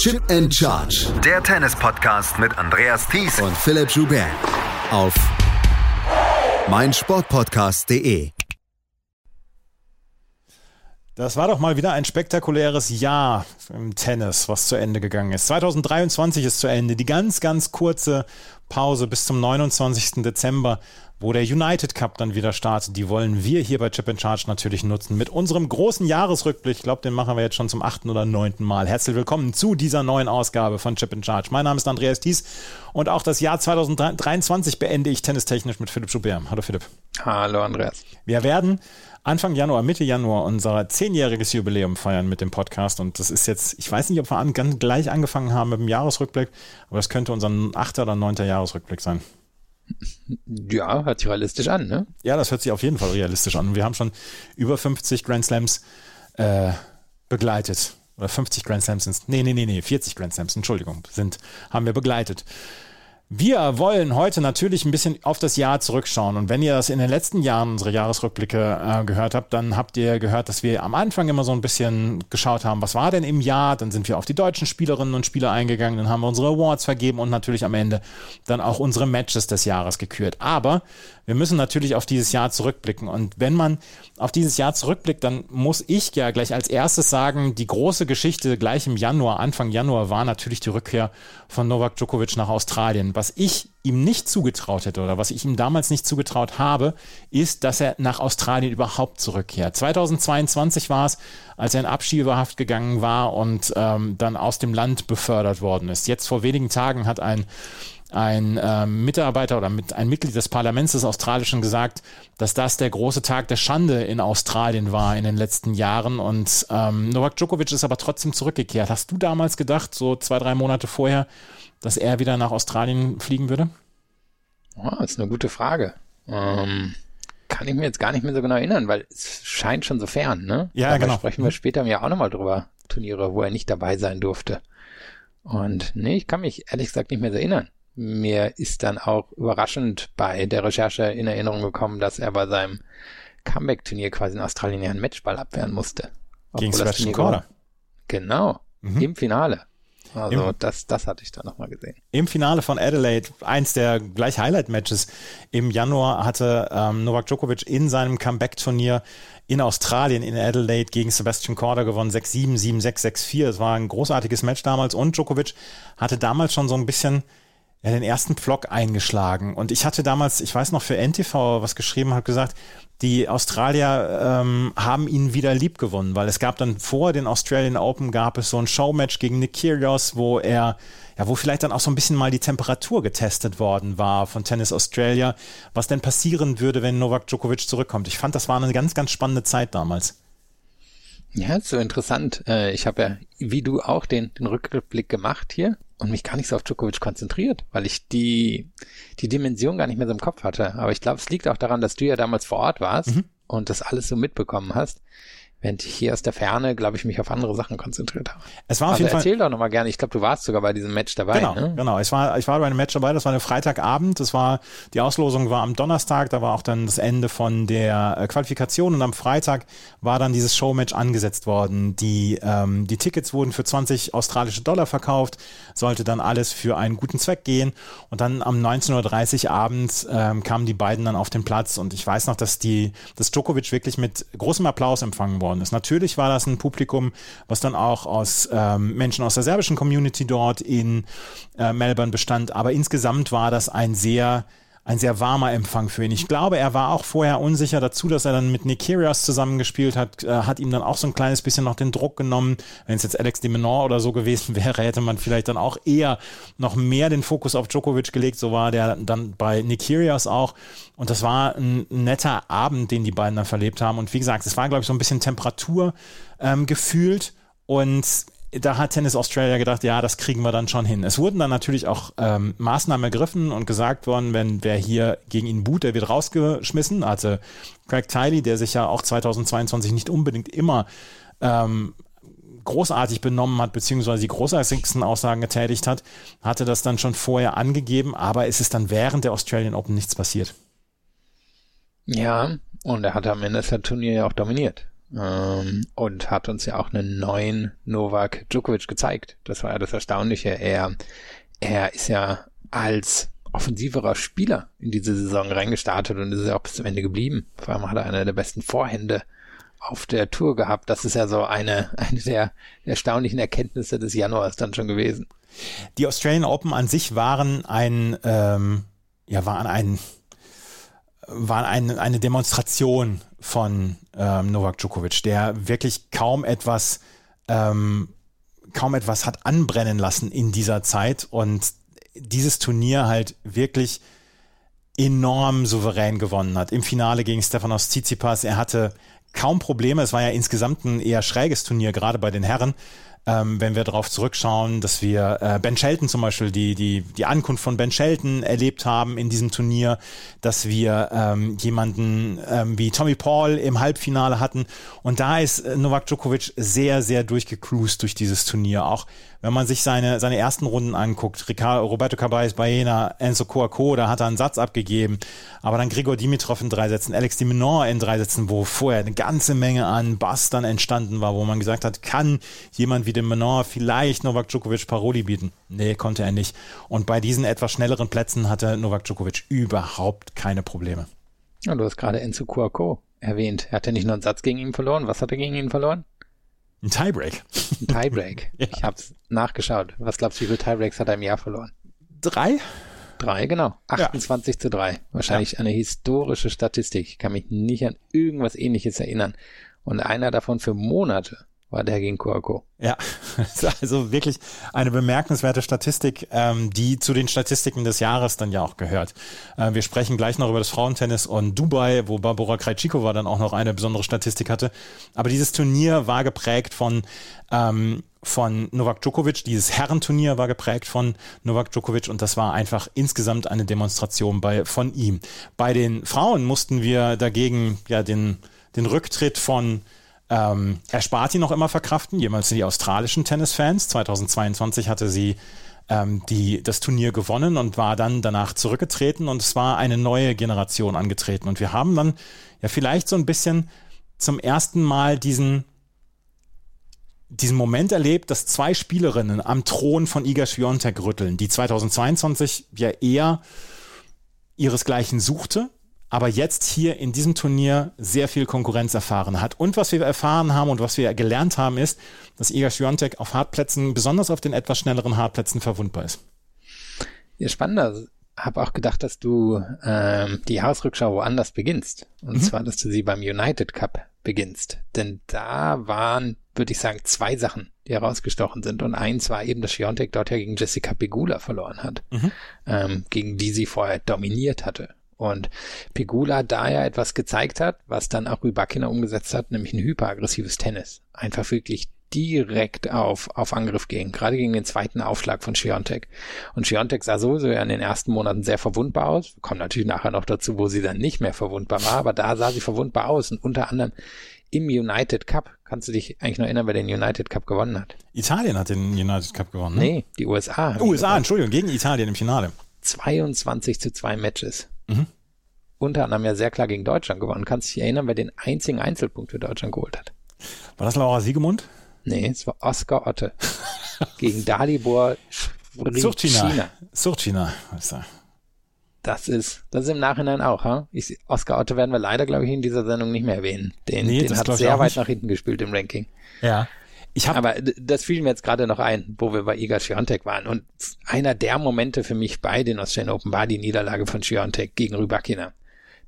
Chip and Charge. Der Tennis-Podcast mit Andreas Thies und Philipp Joubert. Auf meinsportpodcast.de. Das war doch mal wieder ein spektakuläres Jahr im Tennis, was zu Ende gegangen ist. 2023 ist zu Ende. Die ganz, ganz kurze Pause bis zum 29. Dezember wo der United Cup dann wieder startet. Die wollen wir hier bei Chip and Charge natürlich nutzen mit unserem großen Jahresrückblick. Ich glaube, den machen wir jetzt schon zum achten oder neunten Mal. Herzlich willkommen zu dieser neuen Ausgabe von Chip and Charge. Mein Name ist Andreas Thies und auch das Jahr 2023 beende ich tennistechnisch mit Philipp Schubert. Hallo Philipp. Hallo Andreas. Wir werden Anfang Januar, Mitte Januar unser zehnjähriges Jubiläum feiern mit dem Podcast. Und das ist jetzt, ich weiß nicht, ob wir an, ganz gleich angefangen haben mit dem Jahresrückblick, aber das könnte unser achter oder neunter Jahresrückblick sein. Ja, hört sich realistisch an, ne? Ja, das hört sich auf jeden Fall realistisch an. Wir haben schon über 50 Grand Slams äh, begleitet. Oder 50 Grand Slams sind Nee, nee, nee, nee, 40 Grand Slams, Entschuldigung, sind, haben wir begleitet. Wir wollen heute natürlich ein bisschen auf das Jahr zurückschauen. Und wenn ihr das in den letzten Jahren unsere Jahresrückblicke äh, gehört habt, dann habt ihr gehört, dass wir am Anfang immer so ein bisschen geschaut haben, was war denn im Jahr? Dann sind wir auf die deutschen Spielerinnen und Spieler eingegangen, dann haben wir unsere Awards vergeben und natürlich am Ende dann auch unsere Matches des Jahres gekürt. Aber wir müssen natürlich auf dieses Jahr zurückblicken. Und wenn man auf dieses Jahr zurückblickt, dann muss ich ja gleich als erstes sagen, die große Geschichte gleich im Januar, Anfang Januar, war natürlich die Rückkehr von Novak Djokovic nach Australien. Was ich ihm nicht zugetraut hätte oder was ich ihm damals nicht zugetraut habe, ist, dass er nach Australien überhaupt zurückkehrt. 2022 war es, als er in Abschiebehaft gegangen war und ähm, dann aus dem Land befördert worden ist. Jetzt vor wenigen Tagen hat ein ein äh, Mitarbeiter oder mit, ein Mitglied des Parlaments des Australischen gesagt, dass das der große Tag der Schande in Australien war in den letzten Jahren. Und ähm, Novak Djokovic ist aber trotzdem zurückgekehrt. Hast du damals gedacht, so zwei, drei Monate vorher, dass er wieder nach Australien fliegen würde? Oh, das ist eine gute Frage. Ähm, kann ich mir jetzt gar nicht mehr so genau erinnern, weil es scheint schon so fern, ne? Ja, Dabei genau. sprechen wir später ja auch nochmal drüber. Turniere, wo er nicht dabei sein durfte. Und nee, ich kann mich ehrlich gesagt nicht mehr so erinnern mir ist dann auch überraschend bei der Recherche in Erinnerung gekommen, dass er bei seinem Comeback-Turnier quasi in Australien einen Matchball abwehren musste. Gegen Sebastian Korda. Genau, mhm. im Finale. Also Im, das, das hatte ich da nochmal gesehen. Im Finale von Adelaide, eins der gleich Highlight-Matches im Januar, hatte ähm, Novak Djokovic in seinem Comeback-Turnier in Australien in Adelaide gegen Sebastian Korda gewonnen, 6-7, 7-6, 6-4. Es war ein großartiges Match damals und Djokovic hatte damals schon so ein bisschen ja, den ersten Pflock eingeschlagen. Und ich hatte damals, ich weiß noch, für NTV was geschrieben, habe gesagt, die Australier ähm, haben ihn wieder lieb gewonnen, weil es gab dann vor den Australian Open gab es so ein Showmatch gegen Nick Kyrgios, wo er, ja, wo vielleicht dann auch so ein bisschen mal die Temperatur getestet worden war von Tennis Australia, was denn passieren würde, wenn Novak Djokovic zurückkommt. Ich fand, das war eine ganz, ganz spannende Zeit damals. Ja, so interessant. Äh, ich habe ja, wie du auch, den, den Rückblick gemacht hier und mich gar nicht so auf Djokovic konzentriert, weil ich die, die Dimension gar nicht mehr so im Kopf hatte. Aber ich glaube, es liegt auch daran, dass du ja damals vor Ort warst mhm. und das alles so mitbekommen hast während ich hier aus der Ferne, glaube ich, mich auf andere Sachen konzentriert habe. Es war auf also jeden erzähl Fall. doch nochmal gerne. Ich glaube, du warst sogar bei diesem Match dabei. Genau, ne? genau. Ich war, ich war bei einem Match dabei. Das war eine Freitagabend. Das war die Auslosung war am Donnerstag. Da war auch dann das Ende von der äh, Qualifikation und am Freitag war dann dieses Showmatch angesetzt worden. Die ähm, die Tickets wurden für 20 australische Dollar verkauft. Sollte dann alles für einen guten Zweck gehen. Und dann am 19:30 Uhr abends ähm, kamen die beiden dann auf den Platz. Und ich weiß noch, dass die dass Djokovic wirklich mit großem Applaus empfangen worden geworden ist. Natürlich war das ein Publikum, was dann auch aus ähm, Menschen aus der serbischen Community dort in äh, Melbourne bestand, aber insgesamt war das ein sehr ein sehr warmer Empfang für ihn. Ich glaube, er war auch vorher unsicher dazu, dass er dann mit Nick Kyrgios zusammengespielt hat, äh, hat ihm dann auch so ein kleines bisschen noch den Druck genommen. Wenn es jetzt Alex de Menor oder so gewesen wäre, hätte man vielleicht dann auch eher noch mehr den Fokus auf Djokovic gelegt. So war der dann bei Nick Kyrgios auch. Und das war ein netter Abend, den die beiden dann verlebt haben. Und wie gesagt, es war, glaube ich, so ein bisschen Temperatur ähm, gefühlt. Und da hat Tennis Australia gedacht, ja, das kriegen wir dann schon hin. Es wurden dann natürlich auch ähm, Maßnahmen ergriffen und gesagt worden, wenn wer hier gegen ihn boot, der wird rausgeschmissen. Also Craig Tiley, der sich ja auch 2022 nicht unbedingt immer ähm, großartig benommen hat, beziehungsweise die großartigsten Aussagen getätigt hat, hatte das dann schon vorher angegeben, aber es ist dann während der Australian Open nichts passiert. Ja, und er hat am Ende das Turnier ja auch dominiert. Ähm, und hat uns ja auch einen neuen Novak Djokovic gezeigt. Das war ja das Erstaunliche. Er, er ist ja als offensiverer Spieler in diese Saison reingestartet und ist ja auch bis zum Ende geblieben. Vor allem hat er eine der besten Vorhände auf der Tour gehabt. Das ist ja so eine, eine der erstaunlichen Erkenntnisse des Januars dann schon gewesen. Die Australian Open an sich waren ein, ähm, ja, waren ein, waren ein, eine Demonstration von ähm, Novak Djokovic, der wirklich kaum etwas, ähm, kaum etwas hat anbrennen lassen in dieser Zeit und dieses Turnier halt wirklich enorm souverän gewonnen hat. Im Finale gegen Stefanos Tsitsipas, er hatte kaum Probleme. Es war ja insgesamt ein eher schräges Turnier, gerade bei den Herren ähm, wenn wir darauf zurückschauen, dass wir äh, Ben Shelton zum Beispiel, die, die, die Ankunft von Ben Shelton erlebt haben in diesem Turnier, dass wir ähm, jemanden ähm, wie Tommy Paul im Halbfinale hatten. Und da ist äh, Novak Djokovic sehr, sehr durchgecruised durch dieses Turnier. Auch wenn man sich seine, seine ersten Runden anguckt, Ricardo, Roberto Caballés, Baena, Enzo Coaco, da hat er einen Satz abgegeben, aber dann Grigor Dimitrov in drei Sätzen, Alex de Minaur in drei Sätzen, wo vorher eine ganze Menge an Bass dann entstanden war, wo man gesagt hat, kann jemand wie de Minaur vielleicht Novak Djokovic Paroli bieten? Nee, konnte er nicht. Und bei diesen etwas schnelleren Plätzen hatte Novak Djokovic überhaupt keine Probleme. Ja, du hast gerade Enzo Coaco erwähnt. Er hat ja nicht nur einen Satz gegen ihn verloren. Was hat er gegen ihn verloren? Ein Tiebreak. Ein Tiebreak. ja. Ich hab's nachgeschaut. Was glaubst du, wie viele Tiebreaks hat er im Jahr verloren? Drei? Drei, genau. 28 ja. zu drei. Wahrscheinlich ja. eine historische Statistik. Ich kann mich nicht an irgendwas ähnliches erinnern. Und einer davon für Monate war der gegen Coaco. Ja, also wirklich eine bemerkenswerte Statistik, ähm, die zu den Statistiken des Jahres dann ja auch gehört. Äh, wir sprechen gleich noch über das Frauentennis und Dubai, wo Barbara Krejcikova dann auch noch eine besondere Statistik hatte. Aber dieses Turnier war geprägt von ähm, von Novak Djokovic. Dieses Herrenturnier war geprägt von Novak Djokovic und das war einfach insgesamt eine Demonstration bei, von ihm. Bei den Frauen mussten wir dagegen ja den, den Rücktritt von ähm, erspart ihn noch immer verkraften, jemals die australischen Tennisfans. 2022 hatte sie ähm, die, das Turnier gewonnen und war dann danach zurückgetreten und es war eine neue Generation angetreten. Und wir haben dann ja vielleicht so ein bisschen zum ersten Mal diesen, diesen Moment erlebt, dass zwei Spielerinnen am Thron von Iga Swiatek rütteln, die 2022 ja eher ihresgleichen suchte, aber jetzt hier in diesem Turnier sehr viel Konkurrenz erfahren hat. Und was wir erfahren haben und was wir gelernt haben, ist, dass Iga Swiatek auf Hartplätzen, besonders auf den etwas schnelleren Hartplätzen, verwundbar ist. Ja, spannender. Habe auch gedacht, dass du ähm, die Hausrückschau woanders beginnst. Und mhm. zwar, dass du sie beim United Cup beginnst. Denn da waren, würde ich sagen, zwei Sachen, die herausgestochen sind. Und eins war eben, dass Swiatek dort ja gegen Jessica Pegula verloren hat, mhm. ähm, gegen die sie vorher dominiert hatte. Und Pegula da ja etwas gezeigt hat, was dann auch Rybakina umgesetzt hat, nämlich ein hyperaggressives Tennis. Einfach wirklich direkt auf, auf Angriff gehen, gerade gegen den zweiten Aufschlag von Schiontek. Und Schiontek sah sowieso ja in den ersten Monaten sehr verwundbar aus. Wir kommen natürlich nachher noch dazu, wo sie dann nicht mehr verwundbar war, aber da sah sie verwundbar aus und unter anderem im United Cup. Kannst du dich eigentlich noch erinnern, wer den United Cup gewonnen hat? Italien hat den United Cup gewonnen. Ne? Nee, die USA. USA, Entschuldigung, gegen Italien im Finale. 22 zu 2 Matches. Mhm. Unter anderem ja sehr klar gegen Deutschland gewonnen. Kannst du dich erinnern, wer den einzigen Einzelpunkt für Deutschland geholt hat? War das Laura Siegemund? Nee, es war Oskar Otte. gegen Dalibor Surchina. Surchina. Das ist, das ist im Nachhinein auch, ha? Ich, Oskar Otte werden wir leider, glaube ich, in dieser Sendung nicht mehr erwähnen. Den, nee, den hat sehr weit nicht. nach hinten gespielt im Ranking. Ja. Ich hab, Aber das fiel mir jetzt gerade noch ein, wo wir bei Iga Swiatek waren. Und einer der Momente für mich bei den Australian Open war die Niederlage von Swiatek gegen Rybakina.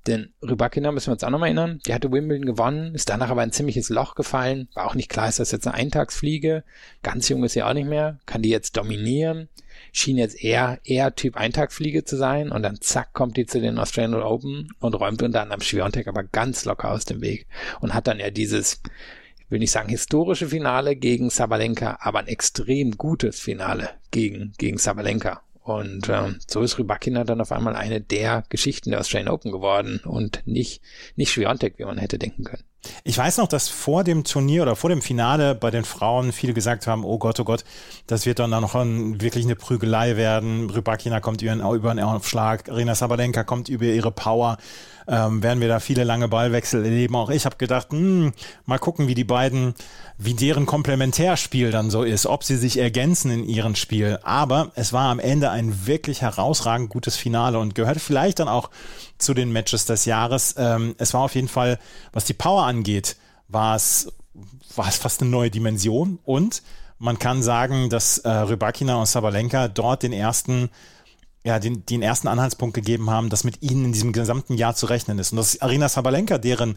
Denn Rybakina müssen wir uns auch nochmal erinnern, die hatte Wimbledon gewonnen, ist danach aber ein ziemliches Loch gefallen. War auch nicht klar, ist das jetzt eine Eintagsfliege? Ganz jung ist sie auch nicht mehr. Kann die jetzt dominieren? Schien jetzt eher, eher Typ Eintagsfliege zu sein. Und dann zack, kommt die zu den Australian Open und räumt unter anderem Schwiontek aber ganz locker aus dem Weg. Und hat dann ja dieses, will nicht sagen historische Finale gegen Sabalenka, aber ein extrem gutes Finale gegen, gegen Sabalenka. Und ähm, so ist Rybakina dann auf einmal eine der Geschichten der Australian Open geworden und nicht, nicht Schwiontek, wie man hätte denken können. Ich weiß noch, dass vor dem Turnier oder vor dem Finale bei den Frauen viele gesagt haben, oh Gott, oh Gott, das wird dann noch ein, wirklich eine Prügelei werden. Rybakina kommt über einen, über einen Aufschlag, Arena Sabalenka kommt über ihre Power. Ähm, werden wir da viele lange Ballwechsel erleben. Auch ich habe gedacht, hm, mal gucken, wie die beiden, wie deren Komplementärspiel dann so ist, ob sie sich ergänzen in ihrem Spiel. Aber es war am Ende ein wirklich herausragend gutes Finale und gehört vielleicht dann auch zu den Matches des Jahres. Ähm, es war auf jeden Fall, was die Power angeht, war es, war es fast eine neue Dimension und man kann sagen, dass äh, Rybakina und Sabalenka dort den ersten ja, den, den ersten Anhaltspunkt gegeben haben, dass mit ihnen in diesem gesamten Jahr zu rechnen ist. Und das ist Arina Sabalenka, deren,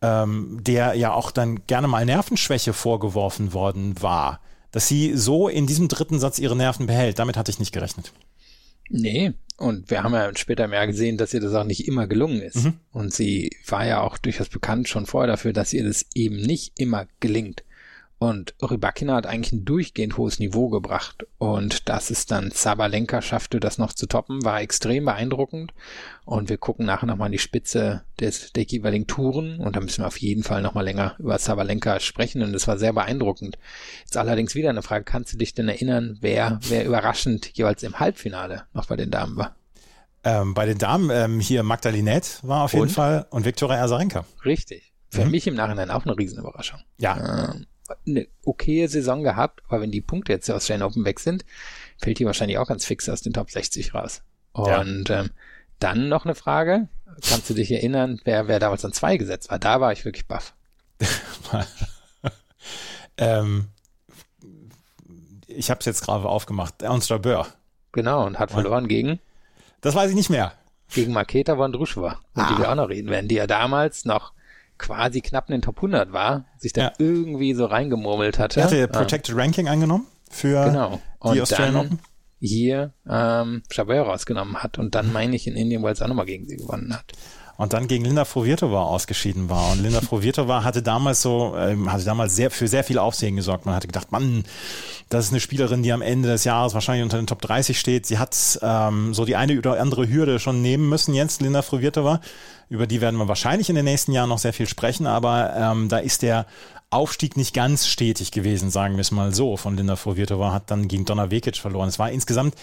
ähm, der ja auch dann gerne mal Nervenschwäche vorgeworfen worden war, dass sie so in diesem dritten Satz ihre Nerven behält. Damit hatte ich nicht gerechnet. Nee, und wir haben ja später mehr gesehen, dass ihr das auch nicht immer gelungen ist. Mhm. Und sie war ja auch durchaus bekannt schon vorher dafür, dass ihr das eben nicht immer gelingt. Und Rybakina hat eigentlich ein durchgehend hohes Niveau gebracht. Und dass es dann Sabalenka schaffte, das noch zu toppen, war extrem beeindruckend. Und wir gucken nachher nochmal an die Spitze des, der jeweiligen Touren. Und da müssen wir auf jeden Fall nochmal länger über Sabalenka sprechen. Und es war sehr beeindruckend. Jetzt allerdings wieder eine Frage. Kannst du dich denn erinnern, wer, wer überraschend jeweils im Halbfinale noch bei den Damen war? Ähm, bei den Damen ähm, hier Magdalinette war auf jeden Fall und Viktoria Azarenka. Richtig. Für mhm. mich im Nachhinein auch eine Riesenüberraschung. Ja. Ähm, eine okaye Saison gehabt, aber wenn die Punkte jetzt aus Australian Open weg sind, fällt die wahrscheinlich auch ganz fix aus den Top 60 raus. Und ja. ähm, dann noch eine Frage. Kannst du dich erinnern, wer, wer damals an zwei gesetzt war? Da war ich wirklich baff. ähm, ich habe es jetzt gerade aufgemacht. Ernst Böhr. Genau, und hat verloren gegen? Das weiß ich nicht mehr. Gegen Maketa Vondrushova, um ah. die wir auch noch reden werden, die ja damals noch quasi knapp in den Top 100 war, sich da ja. irgendwie so reingemurmelt hatte. Er hatte Protected ähm, Ranking angenommen für genau. und die Australian Open. Hier ähm, Chabert rausgenommen hat und dann meine ich in Indien Wells auch nochmal gegen sie gewonnen hat und dann gegen Linda Frovirtova ausgeschieden war. Und Linda Frovirtova hatte damals so, ähm, hatte damals sehr, für sehr viel Aufsehen gesorgt. Man hatte gedacht, Mann, das ist eine Spielerin, die am Ende des Jahres wahrscheinlich unter den Top 30 steht. Sie hat ähm, so die eine oder andere Hürde schon nehmen müssen jetzt, Linda Frovirtova. Über die werden wir wahrscheinlich in den nächsten Jahren noch sehr viel sprechen, aber ähm, da ist der Aufstieg nicht ganz stetig gewesen, sagen wir es mal so, von Linda Frovirtova, hat dann gegen Donna Vekic verloren. Es war insgesamt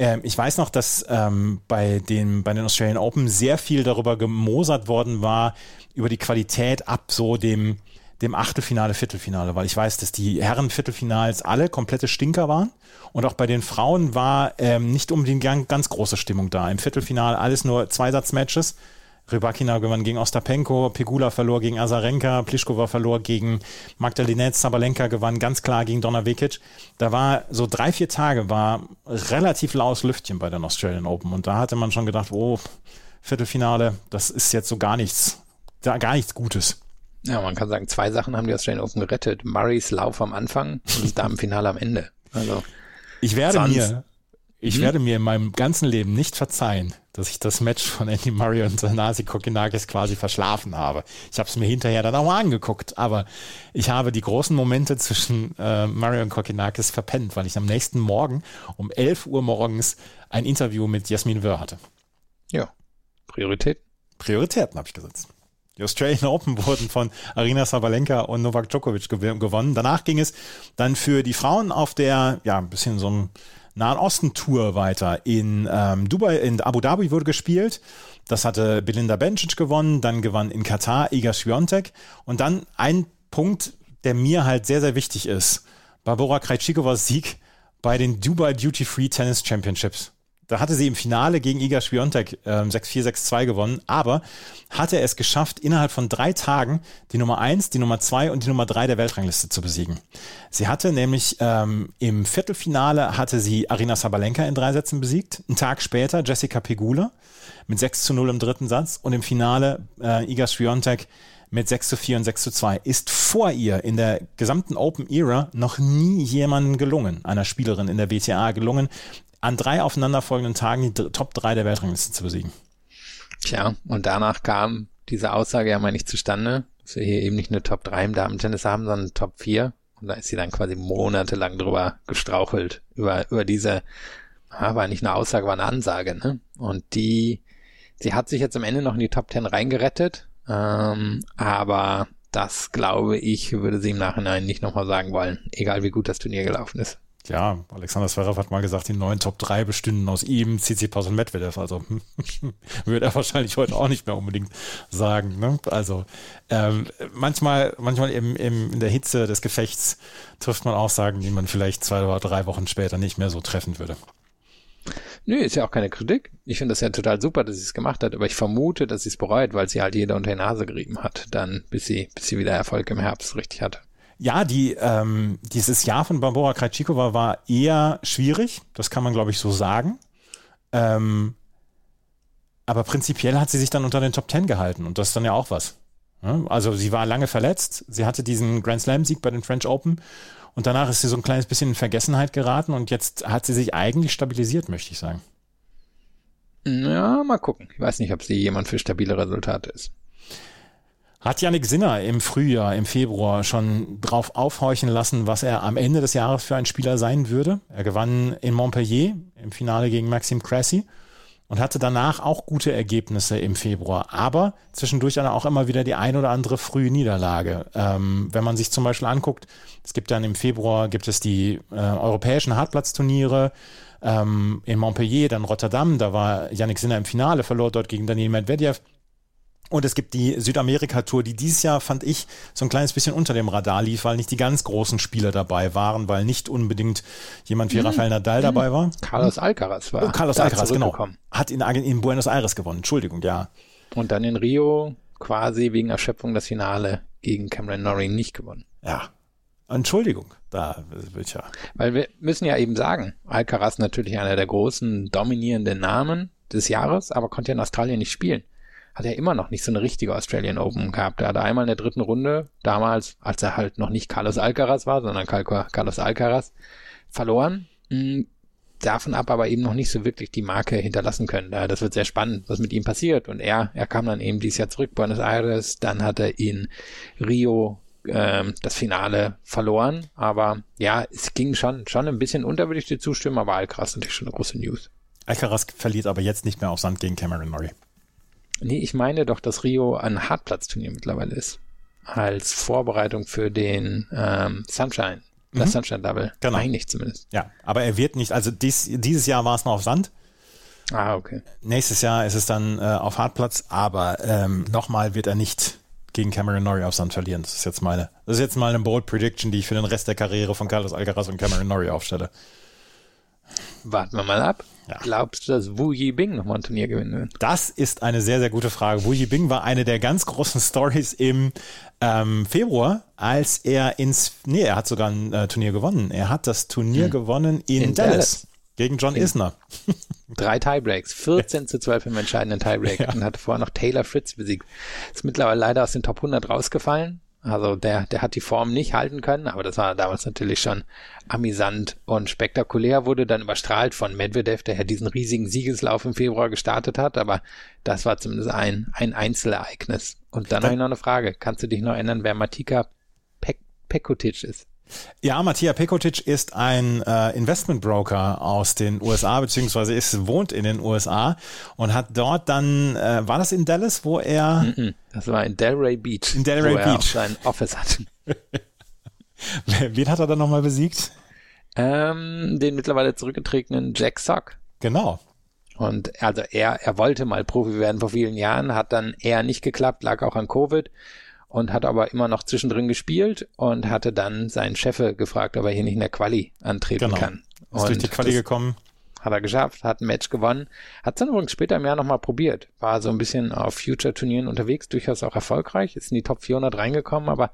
ähm, ich weiß noch, dass ähm, bei, den, bei den Australian Open sehr viel darüber gemosert worden war, über die Qualität ab so dem, dem Achtelfinale, Viertelfinale, weil ich weiß, dass die Herren-Viertelfinals alle komplette Stinker waren. Und auch bei den Frauen war ähm, nicht unbedingt ganz, große Stimmung da. Im Viertelfinale alles nur Zweisatzmatches. matches Rybakina gewann gegen Ostapenko, Pegula verlor gegen Azarenka, Pliskova verlor gegen Magdalinette, Sabalenka gewann ganz klar gegen Donna Vekic. Da war so drei, vier Tage war relativ laues Lüftchen bei den Australian Open und da hatte man schon gedacht, oh, Viertelfinale, das ist jetzt so gar nichts, gar nichts Gutes. Ja, man kann sagen, zwei Sachen haben die Australian Open gerettet. Murrays Lauf am Anfang und das Damenfinale am Ende. Also ich werde mir ich hm? werde mir in meinem ganzen Leben nicht verzeihen, dass ich das Match von Andy Murray und Nasi Kokinakis quasi verschlafen habe. Ich habe es mir hinterher dann auch mal angeguckt, aber ich habe die großen Momente zwischen äh, Murray und Kokinakis verpennt, weil ich am nächsten Morgen um 11 Uhr morgens ein Interview mit Jasmin Wörr hatte. Ja, Priorität. Prioritäten habe ich gesetzt. Die Australian Open wurden von Arina Sabalenka und Novak Djokovic gewonnen. Danach ging es dann für die Frauen auf der, ja, ein bisschen so ein Nahen Osten Tour weiter. In ähm, Dubai, in Abu Dhabi wurde gespielt. Das hatte Belinda Bencic gewonnen. Dann gewann in Katar Iga Swiatek. Und dann ein Punkt, der mir halt sehr, sehr wichtig ist. Barbara Krejcikowas Sieg bei den Dubai Duty Free Tennis Championships. Da hatte sie im Finale gegen Iga Swiatek äh, 6-4, 6-2 gewonnen, aber hatte es geschafft, innerhalb von drei Tagen die Nummer 1, die Nummer 2 und die Nummer 3 der Weltrangliste zu besiegen. Sie hatte nämlich ähm, im Viertelfinale hatte sie Arina Sabalenka in drei Sätzen besiegt, einen Tag später Jessica Pegula mit 6 zu 0 im dritten Satz. Und im Finale äh, Iga Swiatek mit 6 zu 4 und 6 zu 2 ist vor ihr in der gesamten Open Era noch nie jemandem gelungen, einer Spielerin in der WTA gelungen, an drei aufeinanderfolgenden Tagen die Top 3 der Weltrangliste zu besiegen. Tja, und danach kam diese Aussage ja mal nicht zustande, dass wir hier eben nicht eine Top 3 im Damen-Tennis haben, sondern Top 4. Und da ist sie dann quasi monatelang drüber gestrauchelt, über, über diese, war nicht eine Aussage, war eine Ansage, ne? Und die, sie hat sich jetzt am Ende noch in die Top 10 reingerettet, Ähm, aber das glaube ich, würde sie im Nachhinein nicht nochmal sagen wollen, egal wie gut das Turnier gelaufen ist. Ja, Alexander Zverev hat mal gesagt, die neuen Top 3 bestünden aus ihm, Tsitsipas und Medvedev. Also würde er wahrscheinlich heute auch nicht mehr unbedingt sagen. Ne? Also ähm, manchmal, manchmal im, im, in der Hitze des Gefechts trifft man Aussagen, die man vielleicht zwei oder drei Wochen später nicht mehr so treffen würde. Nö, ist ja auch keine Kritik. Ich finde das ja total super, dass sie es gemacht hat, aber ich vermute, dass sie es bereut, weil sie halt jeder unter die Nase gerieben hat, dann bis sie, bis sie wieder Erfolg im Herbst richtig hatte. Ja, die, ähm, dieses Jahr von Barbora Krajcikova war eher schwierig, das kann man glaube ich so sagen. Ähm, aber prinzipiell hat sie sich dann unter den Top Ten gehalten und das ist dann ja auch was. Also sie war lange verletzt, sie hatte diesen Grand Slam Sieg bei den French Open und danach ist sie so ein kleines bisschen in Vergessenheit geraten und jetzt hat sie sich eigentlich stabilisiert, möchte ich sagen. Ja, mal gucken. Ich weiß nicht, ob sie jemand für stabile Resultate ist. Hat Yannick Sinner im Frühjahr, im Februar schon drauf aufhorchen lassen, was er am Ende des Jahres für ein Spieler sein würde? Er gewann in Montpellier im Finale gegen Maxim Cressy und hatte danach auch gute Ergebnisse im Februar, aber zwischendurch dann auch immer wieder die ein oder andere frühe Niederlage. Ähm, wenn man sich zum Beispiel anguckt, es gibt dann im Februar gibt es die äh, europäischen Hartplatzturniere ähm, in Montpellier, dann Rotterdam, da war Yannick Sinner im Finale, verlor dort gegen Daniel Medvedev. Und es gibt die Südamerika-Tour, die dieses Jahr, fand ich, so ein kleines bisschen unter dem Radar lief, weil nicht die ganz großen Spieler dabei waren, weil nicht unbedingt jemand wie mhm. Rafael Nadal dabei war. Carlos Alcaraz war. Oh, Carlos Alcaraz, genau. Hat in, in Buenos Aires gewonnen. Entschuldigung, ja. Und dann in Rio quasi wegen Erschöpfung das Finale gegen Cameron Norrie nicht gewonnen. Ja. Entschuldigung, da wird ja. Weil wir müssen ja eben sagen, Alcaraz natürlich einer der großen dominierenden Namen des Jahres, aber konnte ja in Australien nicht spielen hat er immer noch nicht so eine richtige Australian Open gehabt. Er hatte einmal in der dritten Runde, damals, als er halt noch nicht Carlos Alcaraz war, sondern Carlos Alcaraz, verloren. Hm, davon ab aber eben noch nicht so wirklich die Marke hinterlassen können. Das wird sehr spannend, was mit ihm passiert. Und er, er kam dann eben dieses Jahr zurück, Buenos Aires, dann hat er in Rio ähm, das Finale verloren. Aber ja, es ging schon, schon ein bisschen unter, würde ich dir zustimmen, aber Alcaraz natürlich schon eine große News. Alcaraz verliert aber jetzt nicht mehr auf Sand gegen Cameron Murray. Nee, ich meine doch, dass Rio ein Hartplatzturnier mittlerweile ist. Als Vorbereitung für den ähm, Sunshine. Das mhm. Sunshine Double. Genau. Meine ich zumindest. Ja, aber er wird nicht, also dies, dieses Jahr war es noch auf Sand. Ah, okay. Nächstes Jahr ist es dann äh, auf Hartplatz, aber ähm, nochmal wird er nicht gegen Cameron Norrie auf Sand verlieren. Das ist jetzt meine, das ist jetzt mal eine Bold Prediction, die ich für den Rest der Karriere von Carlos Alcaraz und Cameron Norrie aufstelle. Warten wir mal ab. Ja. Glaubst du, dass Wu Yibing nochmal ein Turnier gewinnen will? Das ist eine sehr, sehr gute Frage. Wu Yibing war eine der ganz großen Stories im ähm, Februar, als er ins, nee, er hat sogar ein äh, Turnier gewonnen. Er hat das Turnier hm. gewonnen in, in Dallas. Dallas. Gegen John in Isner. Drei Tiebreaks, 14 zu 12 im entscheidenden Tiebreak ja. und hat vorher noch Taylor Fritz besiegt. Ist mittlerweile leider aus den Top 100 rausgefallen. Also der, der hat die Form nicht halten können, aber das war damals natürlich schon amüsant und spektakulär, wurde dann überstrahlt von Medvedev, der ja diesen riesigen Siegeslauf im Februar gestartet hat, aber das war zumindest ein, ein Einzelereignis. Und dann, dann habe ich noch eine Frage. Kannst du dich noch erinnern, wer Matika Pek Pekotic ist? Ja, Mattia Pekotic ist ein äh, Investmentbroker aus den USA, beziehungsweise ist, wohnt in den USA und hat dort dann, äh, war das in Dallas, wo er... Das war in Delray Beach. In Delray wo Beach. Er sein Office hat. Wen hat er dann nochmal besiegt? Ähm, den mittlerweile zurückgetretenen Jack Sock. Genau. Und also er, er wollte mal Profi werden vor vielen Jahren, hat dann eher nicht geklappt, lag auch an Covid und hat aber immer noch zwischendrin gespielt und hatte dann seinen Chef gefragt, ob er hier nicht in der Quali antreten genau. kann. Ist und durch die Quali gekommen. Hat er geschafft, hat ein Match gewonnen. Hat dann übrigens später im Jahr nochmal probiert. War so ein bisschen auf Future-Turnieren unterwegs, durchaus auch erfolgreich, ist in die Top 400 reingekommen, aber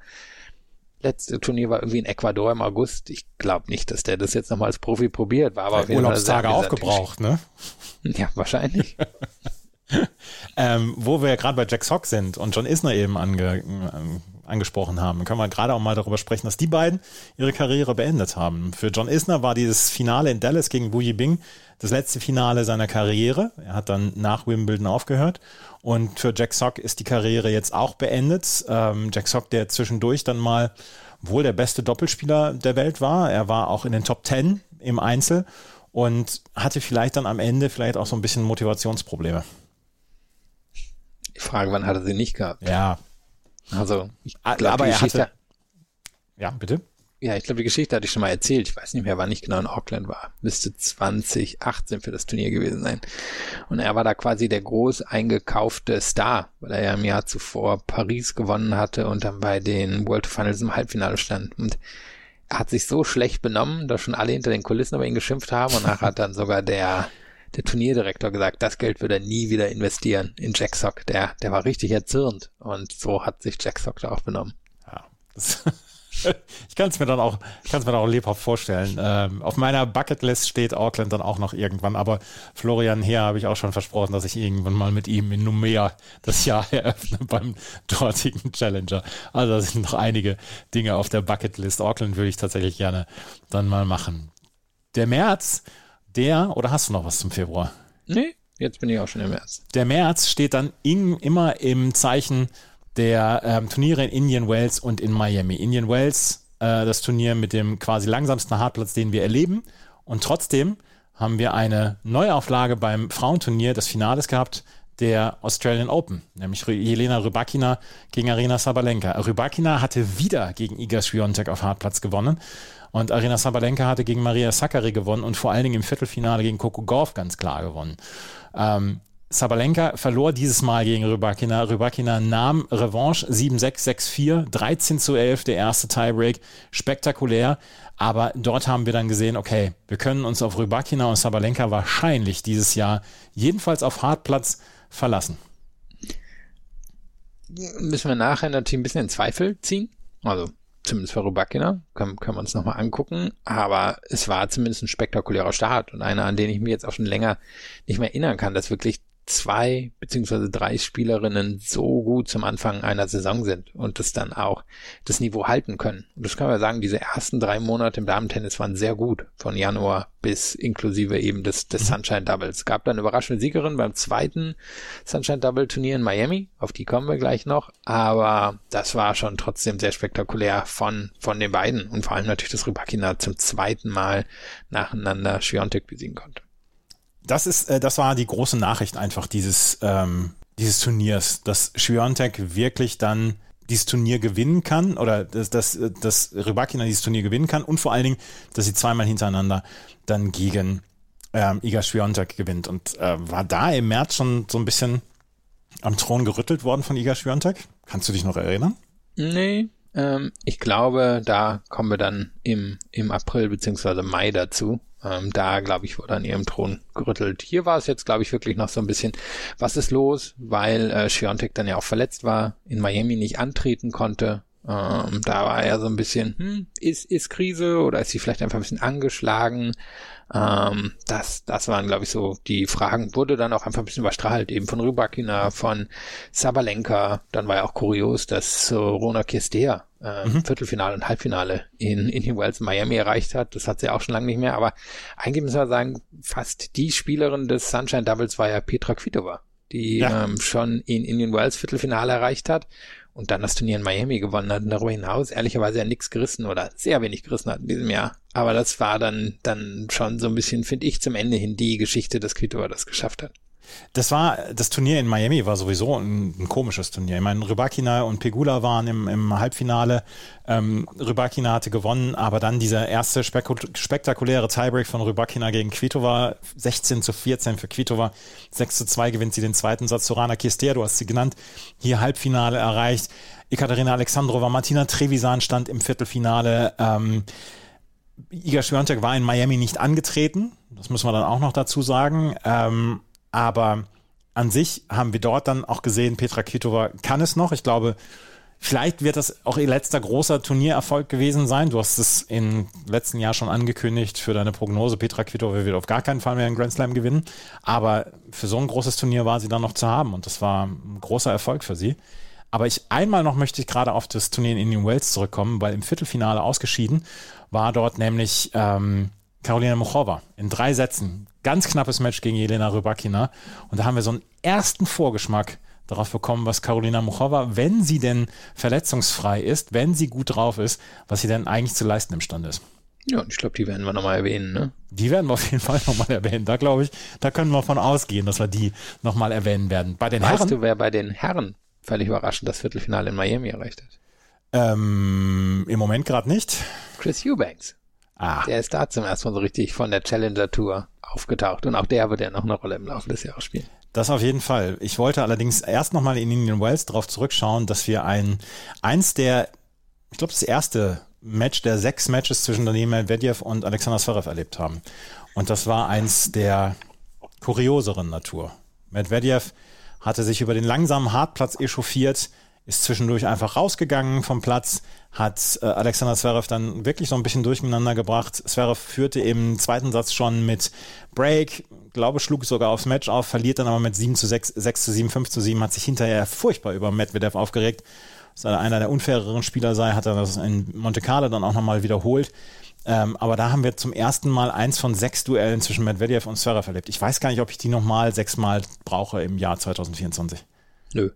letzte Turnier war irgendwie in Ecuador im August. Ich glaube nicht, dass der das jetzt nochmal als Profi probiert. War aber Urlaubstage aufgebraucht, ne? Ja, wahrscheinlich. ähm, wo wir ja gerade bei Jack Sock sind und John Isner eben ange, äh, angesprochen haben, können wir gerade auch mal darüber sprechen, dass die beiden ihre Karriere beendet haben. Für John Isner war dieses Finale in Dallas gegen Wu Yibing das letzte Finale seiner Karriere. Er hat dann nach Wimbledon aufgehört. Und für Jack Sock ist die Karriere jetzt auch beendet. Ähm, Jack Sock, der zwischendurch dann mal wohl der beste Doppelspieler der Welt war. Er war auch in den Top Ten im Einzel und hatte vielleicht dann am Ende vielleicht auch so ein bisschen Motivationsprobleme. Die Frage, wann hat er sie nicht gehabt? Ja. Also, ich A- glaube, die Geschichte, hatte- Ja, bitte? ja, ich glaube, die Geschichte hatte ich schon mal erzählt. Ich weiß nicht mehr, wann ich genau in Auckland war. Müsste 2018 für das Turnier gewesen sein. Und er war da quasi der groß eingekaufte Star, weil er ja im Jahr zuvor Paris gewonnen hatte und dann bei den World Finals im Halbfinale stand. Und er hat sich so schlecht benommen, dass schon alle hinter den Kulissen über ihn geschimpft haben und nachher hat dann sogar der der Turnierdirektor gesagt, das Geld würde er nie wieder investieren in Jack Sock. Der, der war richtig erzürnt und so hat sich Jack Sock da auch benommen. Ja. Ich kann es mir dann auch, kann es mir dann auch lebhaft vorstellen. Ähm, auf meiner Bucketlist steht Auckland dann auch noch irgendwann, aber Florian Heer habe ich auch schon versprochen, dass ich irgendwann mal mit ihm in Numea das Jahr eröffne beim dortigen Challenger. Also da sind noch einige Dinge auf der Bucketlist. Auckland würde ich tatsächlich gerne dann mal machen. Der März, der, oder hast du noch was zum Februar? Nee, jetzt bin ich auch schon im März. der März steht dann in, immer im Zeichen der ähm, Turniere in Indian Wells und in Miami. Indian Wells, äh, das Turnier mit dem quasi langsamsten Hartplatz, den wir erleben. Und trotzdem haben wir eine Neuauflage beim Frauenturnier des Finales gehabt, der Australian Open, nämlich Jelena Rybakina gegen Arena Sabalenka. Rybakina hatte wieder gegen Iga Swiatek auf Hartplatz gewonnen und Arena Sabalenka hatte gegen Maria Sakkari gewonnen und vor allen Dingen im Viertelfinale gegen Coco Gauff ganz klar gewonnen. Ähm, Sabalenka verlor dieses Mal gegen Rybakina. Rybakina nahm Revanche 7-6, 6-4, 13 zu 11, der erste Tiebreak. Spektakulär. Aber dort haben wir dann gesehen, okay, wir können uns auf Rybakina und Sabalenka wahrscheinlich dieses Jahr jedenfalls auf Hartplatz verlassen. Müssen wir nachher natürlich ein bisschen in Zweifel ziehen. Also zumindest für Rubakina, können, können wir uns nochmal angucken. Aber es war zumindest ein spektakulärer Start und einer, an den ich mich jetzt auch schon länger nicht mehr erinnern kann, dass wirklich zwei beziehungsweise drei Spielerinnen so gut zum Anfang einer Saison sind und das dann auch das Niveau halten können. Und das kann man sagen, diese ersten drei Monate im Damentennis waren sehr gut, von Januar bis inklusive eben des, des Sunshine Doubles. Es gab dann überraschende Siegerin beim zweiten Sunshine Double Turnier in Miami, auf die kommen wir gleich noch, aber das war schon trotzdem sehr spektakulär von, von den beiden und vor allem natürlich, dass Rybakina zum zweiten Mal nacheinander Schwiontek besiegen konnte. Das ist, äh, das war die große Nachricht einfach dieses, ähm, dieses Turniers, dass Schwiontek wirklich dann dieses Turnier gewinnen kann oder dass, dass, dass Rybakina dieses Turnier gewinnen kann und vor allen Dingen, dass sie zweimal hintereinander dann gegen ähm, Iga Swiatek gewinnt und äh, war da im März schon so ein bisschen am Thron gerüttelt worden von Iga Swiatek. Kannst du dich noch erinnern? Nee, ähm, ich glaube, da kommen wir dann im, im April beziehungsweise Mai dazu. Ähm, da, glaube ich, wurde an ihrem Thron gerüttelt. Hier war es jetzt, glaube ich, wirklich noch so ein bisschen, was ist los, weil äh, Schiontek dann ja auch verletzt war, in Miami nicht antreten konnte. Ähm, da war er so ein bisschen, hm, ist, ist Krise oder ist sie vielleicht einfach ein bisschen angeschlagen? Ähm, das, das waren, glaube ich, so die Fragen. Wurde dann auch einfach ein bisschen überstrahlt, eben von Rybakina, von Sabalenka. Dann war ja auch kurios, dass so Rona Kirstea äh, Viertelfinale und Halbfinale in Indian Wells Miami erreicht hat. Das hat sie auch schon lange nicht mehr. Aber eigentlich müssen wir sagen, fast die Spielerin des Sunshine Doubles war ja Petra Kvitova, die Ja. ähm, schon in Indian Wells Viertelfinale erreicht hat und dann das Turnier in Miami gewonnen hat und darüber hinaus ehrlicherweise ja nichts gerissen oder sehr wenig gerissen hat in diesem Jahr. Aber das war dann, dann schon so ein bisschen, finde ich, zum Ende hin die Geschichte, dass Kvitova das geschafft hat. Das war, das Turnier in Miami war sowieso ein, ein komisches Turnier. Ich meine, Rybakina und Pegula waren im, im Halbfinale. Ähm, Rybakina hatte gewonnen, aber dann dieser erste spektakuläre Tiebreak von Rybakina gegen Kvitova, 16 zu 14 für Kvitova, 6 zu 2 gewinnt sie den zweiten Satz. Sorana Kistea, du hast sie genannt, hier Halbfinale erreicht. Ekaterina Alexandrova, Martina Trevisan stand im Viertelfinale. Ähm, Iga Swiatek war in Miami nicht angetreten. Das müssen wir dann auch noch dazu sagen. Ähm, aber an sich haben wir dort dann auch gesehen, Petra Kvitova kann es noch. Ich glaube, vielleicht wird das auch ihr letzter großer Turniererfolg gewesen sein. Du hast es im letzten Jahr schon angekündigt für deine Prognose. Petra Kvitova wird auf gar keinen Fall mehr einen Grand Slam gewinnen. Aber für so ein großes Turnier war sie dann noch zu haben und das war ein großer Erfolg für sie. Aber ich einmal noch möchte ich gerade auf das Turnier in Indian Wells zurückkommen, weil im Viertelfinale ausgeschieden war dort nämlich ähm, Karolina Muchova in drei Sätzen. Ganz knappes Match gegen Jelena Rybakina. Und da haben wir so einen ersten Vorgeschmack darauf bekommen, was Karolina Muchova, wenn sie denn verletzungsfrei ist, wenn sie gut drauf ist, was sie denn eigentlich zu leisten imstande ist. Ja, und ich glaube, die werden wir nochmal erwähnen, ne? Die werden wir auf jeden Fall nochmal erwähnen. Da glaube ich, da können wir von ausgehen, dass wir die nochmal erwähnen werden. Bei den weißt Herren. du, wer bei den Herren völlig überraschend das Viertelfinale in Miami erreicht hat? Ähm, Im Moment gerade nicht. Chris Eubanks. Ah, Der ist da zum ersten Mal so richtig von der Challenger Tour aufgetaucht und auch der wird ja noch eine Rolle im Laufe des Jahres spielen. das auf jeden Fall. Ich wollte allerdings erst nochmal in Indian Wells darauf zurückschauen, dass wir ein, eins der, ich glaube, das erste Match der sechs Matches zwischen Daniil Medvedev und Alexander Zverev erlebt haben. Und das war eins der kurioseren Natur. Medvedev hatte sich über den langsamen Hartplatz echauffiert, ist zwischendurch einfach rausgegangen vom Platz, hat äh, Alexander Zverev dann wirklich so ein bisschen durcheinander gebracht. Zverev führte im zweiten Satz schon mit Break, glaube schlug sogar aufs Match auf, verliert dann aber mit 7 zu 6, 6 zu 7, 5 zu 7, hat sich hinterher furchtbar über Medvedev aufgeregt. Dass er einer der unfaireren Spieler sei, hat er das in Monte Carlo dann auch nochmal wiederholt. Ähm, aber da haben wir zum ersten Mal eins von sechs Duellen zwischen Medvedev und Zverev erlebt. Ich weiß gar nicht, ob ich die nochmal sechsmal brauche im Jahr 2024. Nö.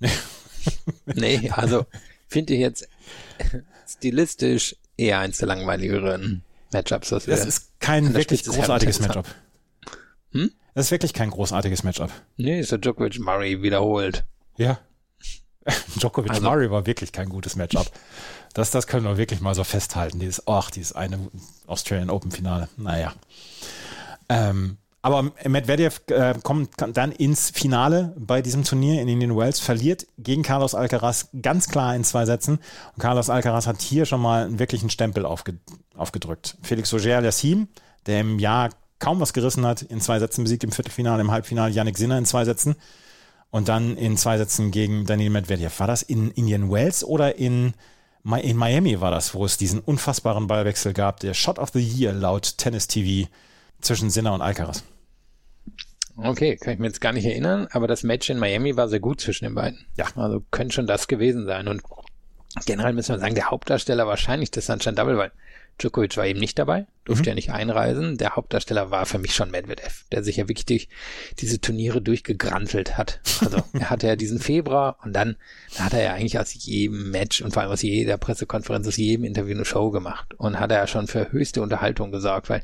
nee, also finde ich jetzt stilistisch eher eins der langweiligeren Matchups, was wir Das ist kein wirklich großartiges Matchup. Hm? Das ist wirklich kein großartiges Matchup. Nee, ist der Djokovic Murray wiederholt. Ja. Djokovic Also- Murray war wirklich kein gutes Matchup. Das, das können wir wirklich mal so festhalten. Dieses, ach, dieses eine Australian Open Finale. Naja. Ähm, aber Medvedev äh, kommt dann ins Finale bei diesem Turnier in Indian Wells, verliert gegen Carlos Alcaraz ganz klar in zwei Sätzen. Und Carlos Alcaraz hat hier schon mal einen wirklichen Stempel aufge aufgedrückt. Felix Auger-Aliassime, der im Jahr kaum was gerissen hat, in zwei Sätzen besiegt im Viertelfinale, im Halbfinale Yannick Sinner in zwei Sätzen und dann in zwei Sätzen gegen Daniel Medvedev. War das in Indian Wells oder in, in Miami war das, wo es diesen unfassbaren Ballwechsel gab, der Shot of the Year laut Tennis TV zwischen Sinner und Alcaraz. Okay, kann ich mir jetzt gar nicht erinnern, aber das Match in Miami war sehr gut zwischen den beiden. Ja. Also könnte schon das gewesen sein. Und generell müssen wir sagen, der Hauptdarsteller wahrscheinlich des Sunshine Double, weil Djokovic war eben nicht dabei, durfte ja nicht einreisen. Der Hauptdarsteller war für mich schon Medvedev, der sich ja wirklich durch diese Turniere durchgegrantelt hat. Also er hatte ja diesen Februar und dann da hat er ja eigentlich aus jedem Match und vor allem aus jeder Pressekonferenz, aus jedem Interview eine Show gemacht und hat er ja schon für höchste Unterhaltung gesorgt, weil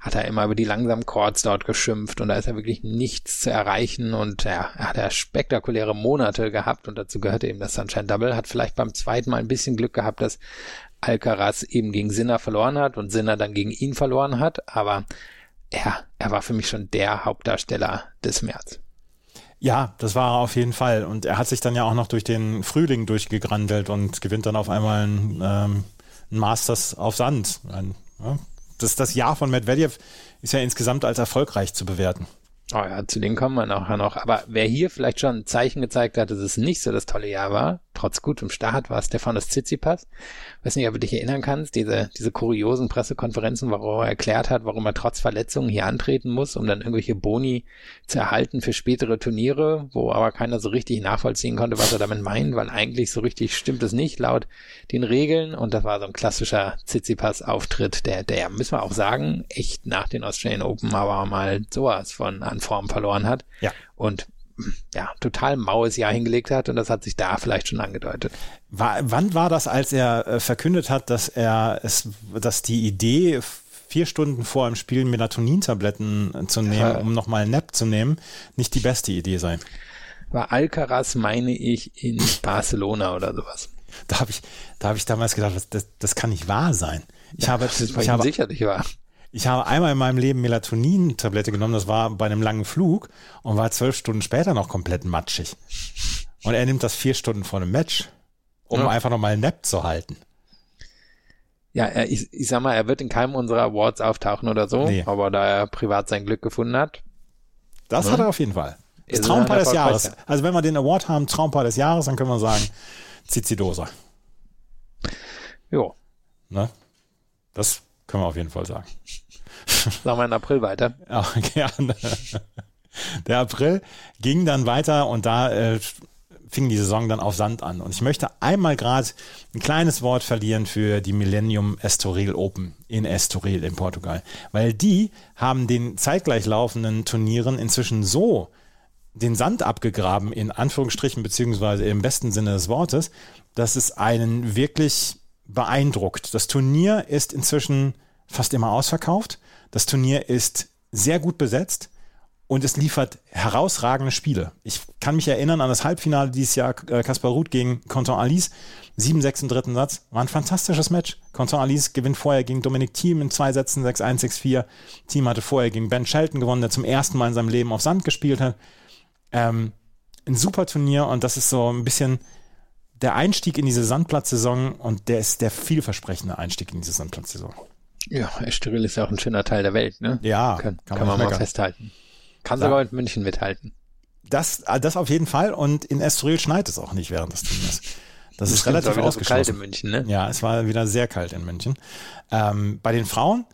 hat er immer über die langsamen Chords dort geschimpft und da ist ja wirklich nichts zu erreichen und ja, er hat ja spektakuläre Monate gehabt und dazu gehörte eben das Sunshine Double, hat vielleicht beim zweiten Mal ein bisschen Glück gehabt, dass Alcaraz eben gegen Sinner verloren hat und Sinner dann gegen ihn verloren hat, aber ja, er war für mich schon der Hauptdarsteller des März. Ja, das war er auf jeden Fall. Und er hat sich dann ja auch noch durch den Frühling durchgegrandelt und gewinnt dann auf einmal ein, ähm, ein Masters auf Sand. Ein, ja, das, das Jahr von Medvedev ist ja insgesamt als erfolgreich zu bewerten. Oh ja, zu denen kommen wir nachher noch. Aber wer hier vielleicht schon ein Zeichen gezeigt hat, dass es nicht so das tolle Jahr war, trotz gutem Start, war Stefanos Tsitsipas. Weiß nicht, ob du dich erinnern kannst, diese, diese kuriosen Pressekonferenzen, wo er erklärt hat, warum er trotz Verletzungen hier antreten muss, um dann irgendwelche Boni zu erhalten für spätere Turniere, wo aber keiner so richtig nachvollziehen konnte, was er damit meint, weil eigentlich so richtig stimmt es nicht laut den Regeln. Und das war so ein klassischer Tsitsipas-Auftritt, der, der, müssen wir auch sagen, echt nach den Australian Open aber mal sowas von an Form verloren hat. Ja. Und ja, total maues Jahr hingelegt hat und das hat sich da vielleicht schon angedeutet. War, wann war das, als er äh, verkündet hat, dass er es, dass die Idee, vier Stunden vor dem Spiel Melatonin-Tabletten zu nehmen, Ja. um nochmal einen Nap zu nehmen, nicht die beste Idee sei? War Alcaraz, meine ich, in Barcelona oder sowas. Da habe ich, da habe ich damals gedacht, das, das, kann nicht wahr sein. Ich habe, Das ist ich habe, sicherlich wahr. Ich habe einmal in meinem Leben Melatonin-Tablette genommen, das war bei einem langen Flug und war zwölf Stunden später noch komplett matschig. Und er nimmt das vier Stunden vor einem Match, um Ja. einfach nochmal einen Nap zu halten. Ja, ich, ich sag mal, er wird in keinem unserer Awards auftauchen oder so, Nee. aber da er privat sein Glück gefunden hat, Das Ja. hat er auf jeden Fall. Das Ist Traumpaar des Jahres. Also wenn wir den Award haben, Traumpaar des Jahres, dann können wir sagen, Zizidosa. jo, Ne? Das können wir auf jeden Fall sagen. sagen wir in April weiter. Ja, gerne. Der April ging dann weiter und da äh, fing die Saison dann auf Sand an. Und ich möchte einmal gerade ein kleines Wort verlieren für die Millennium Estoril Open in Estoril in Portugal. Weil die haben den zeitgleich laufenden Turnieren inzwischen so den Sand abgegraben, in Anführungsstrichen, beziehungsweise im besten Sinne des Wortes, dass es einen wirklich beeindruckt. Das Turnier ist inzwischen fast immer ausverkauft. Das Turnier ist sehr gut besetzt und es liefert herausragende Spiele. Ich kann mich erinnern an das Halbfinale dieses Jahr, äh, Kaspar Ruth gegen Conton Alice, 7-6 im dritten Satz, war ein fantastisches Match. Conton Alice gewinnt vorher gegen Dominic Thiem in zwei Sätzen, 6-1, 6-4. Thiem hatte vorher gegen Ben Shelton gewonnen, der zum ersten Mal in seinem Leben auf Sand gespielt hat. Ähm, ein super Turnier und das ist so ein bisschen der Einstieg in diese Sandplatzsaison und der ist der vielversprechende Einstieg in diese Sandplatzsaison. Ja, Estoril ist ja auch ein schöner Teil der Welt, ne? Ja, kann, kann, kann man mal festhalten. Kann sogar mit München mithalten. Das, ah, das auf jeden Fall. Und in Estoril schneit es auch nicht während des Turniers. Das, das ist relativ ausgeschlossen. So kalt in München, ne? Ja, es war wieder sehr kalt in München. Ähm, bei den Frauen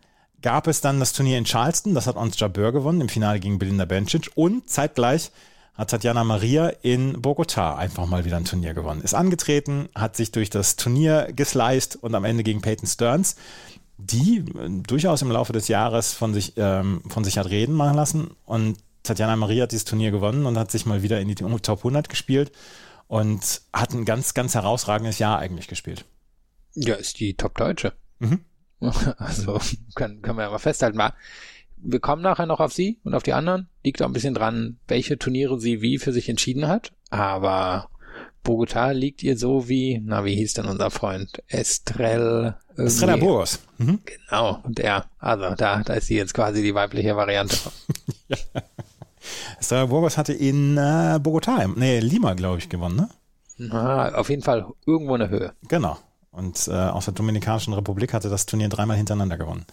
gab es dann das Turnier in Charleston. Das hat Ons Jabeur gewonnen im Finale gegen Belinda Bencic. Und zeitgleich hat Tatjana Maria in Bogota einfach mal wieder ein Turnier gewonnen. Ist angetreten, hat sich durch das Turnier gesliced und am Ende gegen Peyton Stearns, die äh, durchaus im Laufe des Jahres von sich, ähm, von sich hat reden machen lassen. Und Tatjana Maria hat dieses Turnier gewonnen und hat sich mal wieder in die Top 100 gespielt und hat ein ganz, ganz herausragendes Jahr eigentlich gespielt. Ja, ist die Top-Deutsche. Mhm. Also können, können wir ja mal festhalten. Mal, wir kommen nachher noch auf sie und auf die anderen. Liegt auch ein bisschen dran, welche Turniere sie wie für sich entschieden hat. Aber Bogota liegt ihr so wie, na, wie hieß denn unser Freund? Estrell. Estrella Burgos. Mhm. Genau. Und der, also da, da ist sie jetzt quasi die weibliche Variante. ja. Estrella Burgos hatte in äh, Bogota, nee, Lima, glaube ich, gewonnen, ne? Ah, auf jeden Fall irgendwo in der Höhe. Genau. Und äh, aus der Dominikanischen Republik hatte das Turnier dreimal hintereinander gewonnen.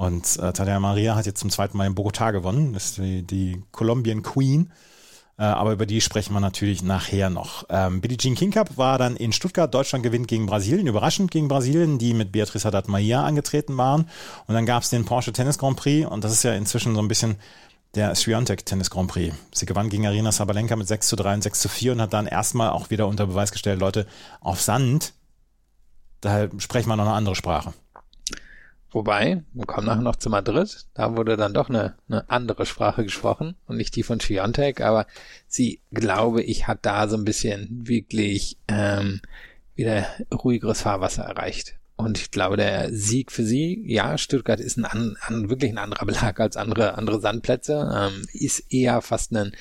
Und äh, Tadea Maria hat jetzt zum zweiten Mal in Bogotá gewonnen, das ist die, die Colombian Queen. Äh, aber über die sprechen wir natürlich nachher noch. Ähm, Billie Jean King Cup war dann in Stuttgart. Deutschland gewinnt gegen Brasilien, überraschend gegen Brasilien, die mit Beatrice Haddad Maia angetreten waren. Und dann gab es den Porsche Tennis Grand Prix und das ist ja inzwischen so ein bisschen der Swiatek Tennis Grand Prix. Sie gewann gegen Arina Sabalenka mit 6 zu 3 und 6 zu 4 und hat dann erstmal auch wieder unter Beweis gestellt, Leute, auf Sand, da sprechen wir noch eine andere Sprache. Wobei, wir kommen nachher noch zu Madrid, da wurde dann doch eine, eine andere Sprache gesprochen und nicht die von Schiontek, aber sie, glaube ich, hat da so ein bisschen wirklich ähm, wieder ruhigeres Fahrwasser erreicht. Und ich glaube, der Sieg für sie, ja, Stuttgart ist ein, an, an, wirklich ein anderer Belag als andere, andere Sandplätze, ähm, ist eher fast ein,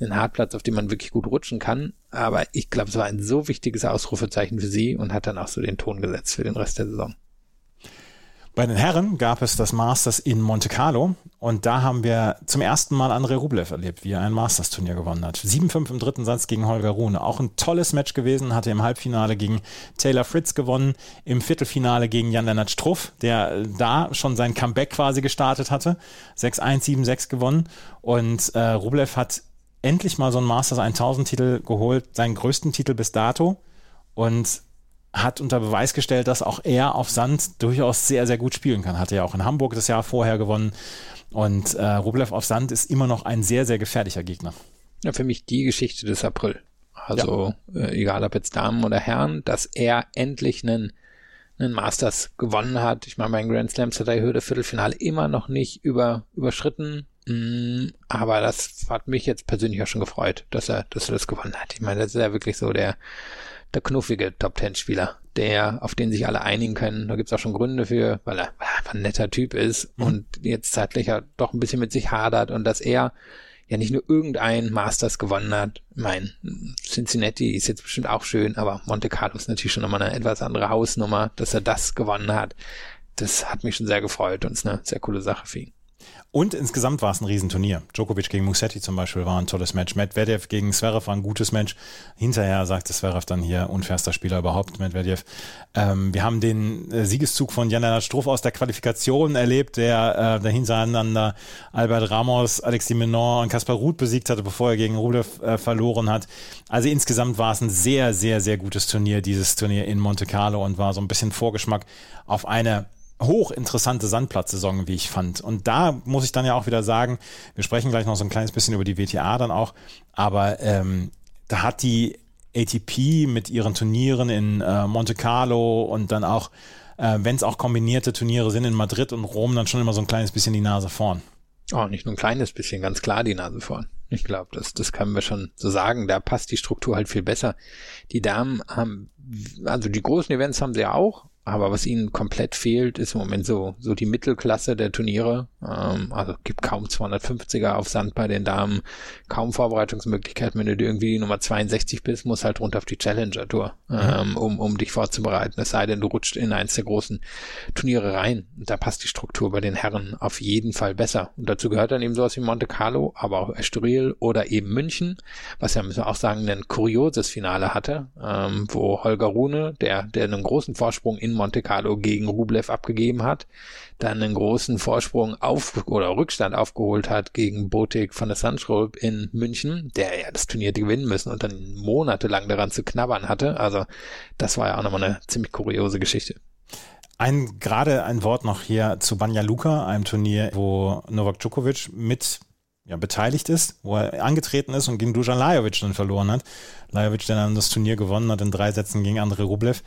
ein Hartplatz, auf dem man wirklich gut rutschen kann. Aber ich glaube, es war ein so wichtiges Ausrufezeichen für sie und hat dann auch so den Ton gesetzt für den Rest der Saison. Bei den Herren gab es das Masters in Monte Carlo und da haben wir zum ersten Mal André Rublev erlebt, wie er ein Masters-Turnier gewonnen hat. 7-5 im dritten Satz gegen Holger Rune. Auch ein tolles Match gewesen, hatte im Halbfinale gegen Taylor Fritz gewonnen, im Viertelfinale gegen Jan-Lennart Struff, der da schon sein Comeback quasi gestartet hatte. 6-1, 7-6 gewonnen und äh, Rublev hat endlich mal so einen Masters 1000 Titel geholt, seinen größten Titel bis dato und hat unter Beweis gestellt, dass auch er auf Sand durchaus sehr, sehr gut spielen kann. Hatte ja auch in Hamburg das Jahr vorher gewonnen. Und äh, Rublev auf Sand ist immer noch ein sehr, sehr gefährlicher Gegner. Ja, für mich die Geschichte des April. Also ja. äh, egal ob jetzt Damen oder Herren, dass er endlich einen, einen Masters gewonnen hat. Ich meine, mein Grand Slam hat er Hürde Viertelfinale immer noch nicht über, überschritten. Mm, aber das hat mich jetzt persönlich auch schon gefreut, dass er, dass er das gewonnen hat. Ich meine, das ist ja wirklich so der, der knuffige Top Ten Spieler, der, auf den sich alle einigen können. Da gibt's auch schon Gründe für, weil er, einfach ein netter Typ ist mhm. und jetzt zeitlich ja doch ein bisschen mit sich hadert und dass er ja nicht nur irgendein Masters gewonnen hat. Mein Cincinnati ist jetzt bestimmt auch schön, aber Monte Carlo ist natürlich schon nochmal eine etwas andere Hausnummer, dass er das gewonnen hat. Das hat mich schon sehr gefreut und ist eine sehr coole Sache für ihn. Und insgesamt war es ein Riesenturnier. Djokovic gegen Musetti zum Beispiel war ein tolles Match. Medvedev gegen Zverev war ein gutes Match. Hinterher sagte Zverev dann hier, unfairster Spieler überhaupt, Medvedev. Ähm, wir haben den äh, Siegeszug von Jan Struff aus der Qualifikation erlebt, der äh, der hintereinander Albert Ramos, Alexis Menon und Kaspar Ruth besiegt hatte, bevor er gegen Rublev äh, verloren hat. Also insgesamt war es ein sehr, sehr, sehr gutes Turnier, dieses Turnier in Monte Carlo und war so ein bisschen Vorgeschmack auf eine hochinteressante Sandplatzsaison, wie ich fand. Und da muss ich dann ja auch wieder sagen, wir sprechen gleich noch so ein kleines bisschen über die WTA dann auch, aber ähm, da hat die ATP mit ihren Turnieren in äh, Monte Carlo und dann auch, äh, wenn es auch kombinierte Turniere sind in Madrid und Rom, dann schon immer so ein kleines bisschen die Nase vorn. Oh, nicht nur ein kleines bisschen, ganz klar die Nase vorn. Ich glaube, das, das können wir schon so sagen. Da passt die Struktur halt viel besser. Die Damen haben, also die großen Events haben sie ja auch, aber was ihnen komplett fehlt, ist im Moment so, so die Mittelklasse der Turniere. Ähm, also gibt kaum 250er auf Sand bei den Damen, kaum Vorbereitungsmöglichkeiten. Wenn du irgendwie die Nummer 62 bist, musst halt runter auf die Challenger Tour, mhm. ähm, um, um dich vorzubereiten. Es sei denn, du rutscht in eins der großen Turniere rein. Da passt die Struktur bei den Herren auf jeden Fall besser. Und dazu gehört dann eben sowas wie Monte Carlo, aber auch Estoril oder eben München, was ja, müssen wir auch sagen, ein kurioses Finale hatte, ähm, wo Holger Rune, der, der einen großen Vorsprung in Monte Carlo gegen Rublev abgegeben hat, dann einen großen Vorsprung auf oder Rückstand aufgeholt hat gegen Botik von der Sunschrolp in München, der ja das Turnier gewinnen müssen und dann monatelang daran zu knabbern hatte. Also das war ja auch nochmal eine ziemlich kuriose Geschichte. Ein, gerade ein Wort noch hier zu Banja Luka, einem Turnier, wo Novak Djokovic mit ja, beteiligt ist, wo er angetreten ist und gegen Dusan Lajovic dann verloren hat. Lajovic, der dann das Turnier gewonnen hat in drei Sätzen gegen André Rublev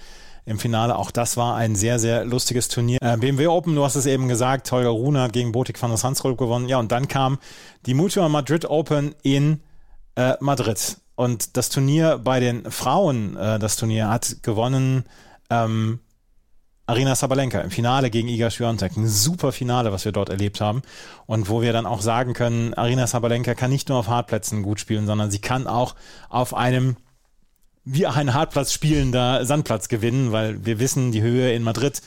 im Finale. Auch das war ein sehr, sehr lustiges Turnier. Äh, BMW Open, du hast es eben gesagt, Holger Rune hat gegen Botik van der Sandskolb gewonnen. Ja, und dann kam die Mutua Madrid Open in äh, Madrid. Und das Turnier bei den Frauen, äh, das Turnier hat gewonnen ähm, Arina Sabalenka im Finale gegen Iga Swiatek. Ein super Finale, was wir dort erlebt haben. Und wo wir dann auch sagen können, Arina Sabalenka kann nicht nur auf Hartplätzen gut spielen, sondern sie kann auch auf einem wie ein Hartplatz spielender Sandplatz gewinnen, weil wir wissen, die Höhe in Madrid,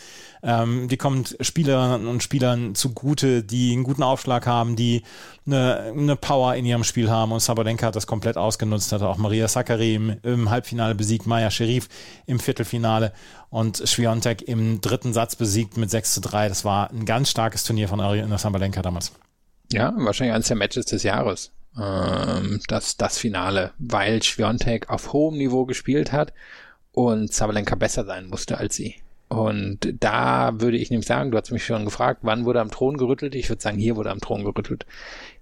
ähm, die kommt Spielern und Spielern zugute, die einen guten Aufschlag haben, die eine, eine Power in ihrem Spiel haben und Sabalenka hat das komplett ausgenutzt, hat auch Maria Sakkari im, im Halbfinale besiegt, Maya Sherif im Viertelfinale und Schwiontek im dritten Satz besiegt mit 6 zu 3. Das war ein ganz starkes Turnier von Arina Sabalenka damals. Ja, wahrscheinlich eines der Matches des Jahres ähm, das, das Finale, weil Schwiontek auf hohem Niveau gespielt hat und Sabalenka besser sein musste als sie. Und da würde ich nämlich sagen, du hast mich schon gefragt, wann wurde am Thron gerüttelt? Ich würde sagen, hier wurde am Thron gerüttelt.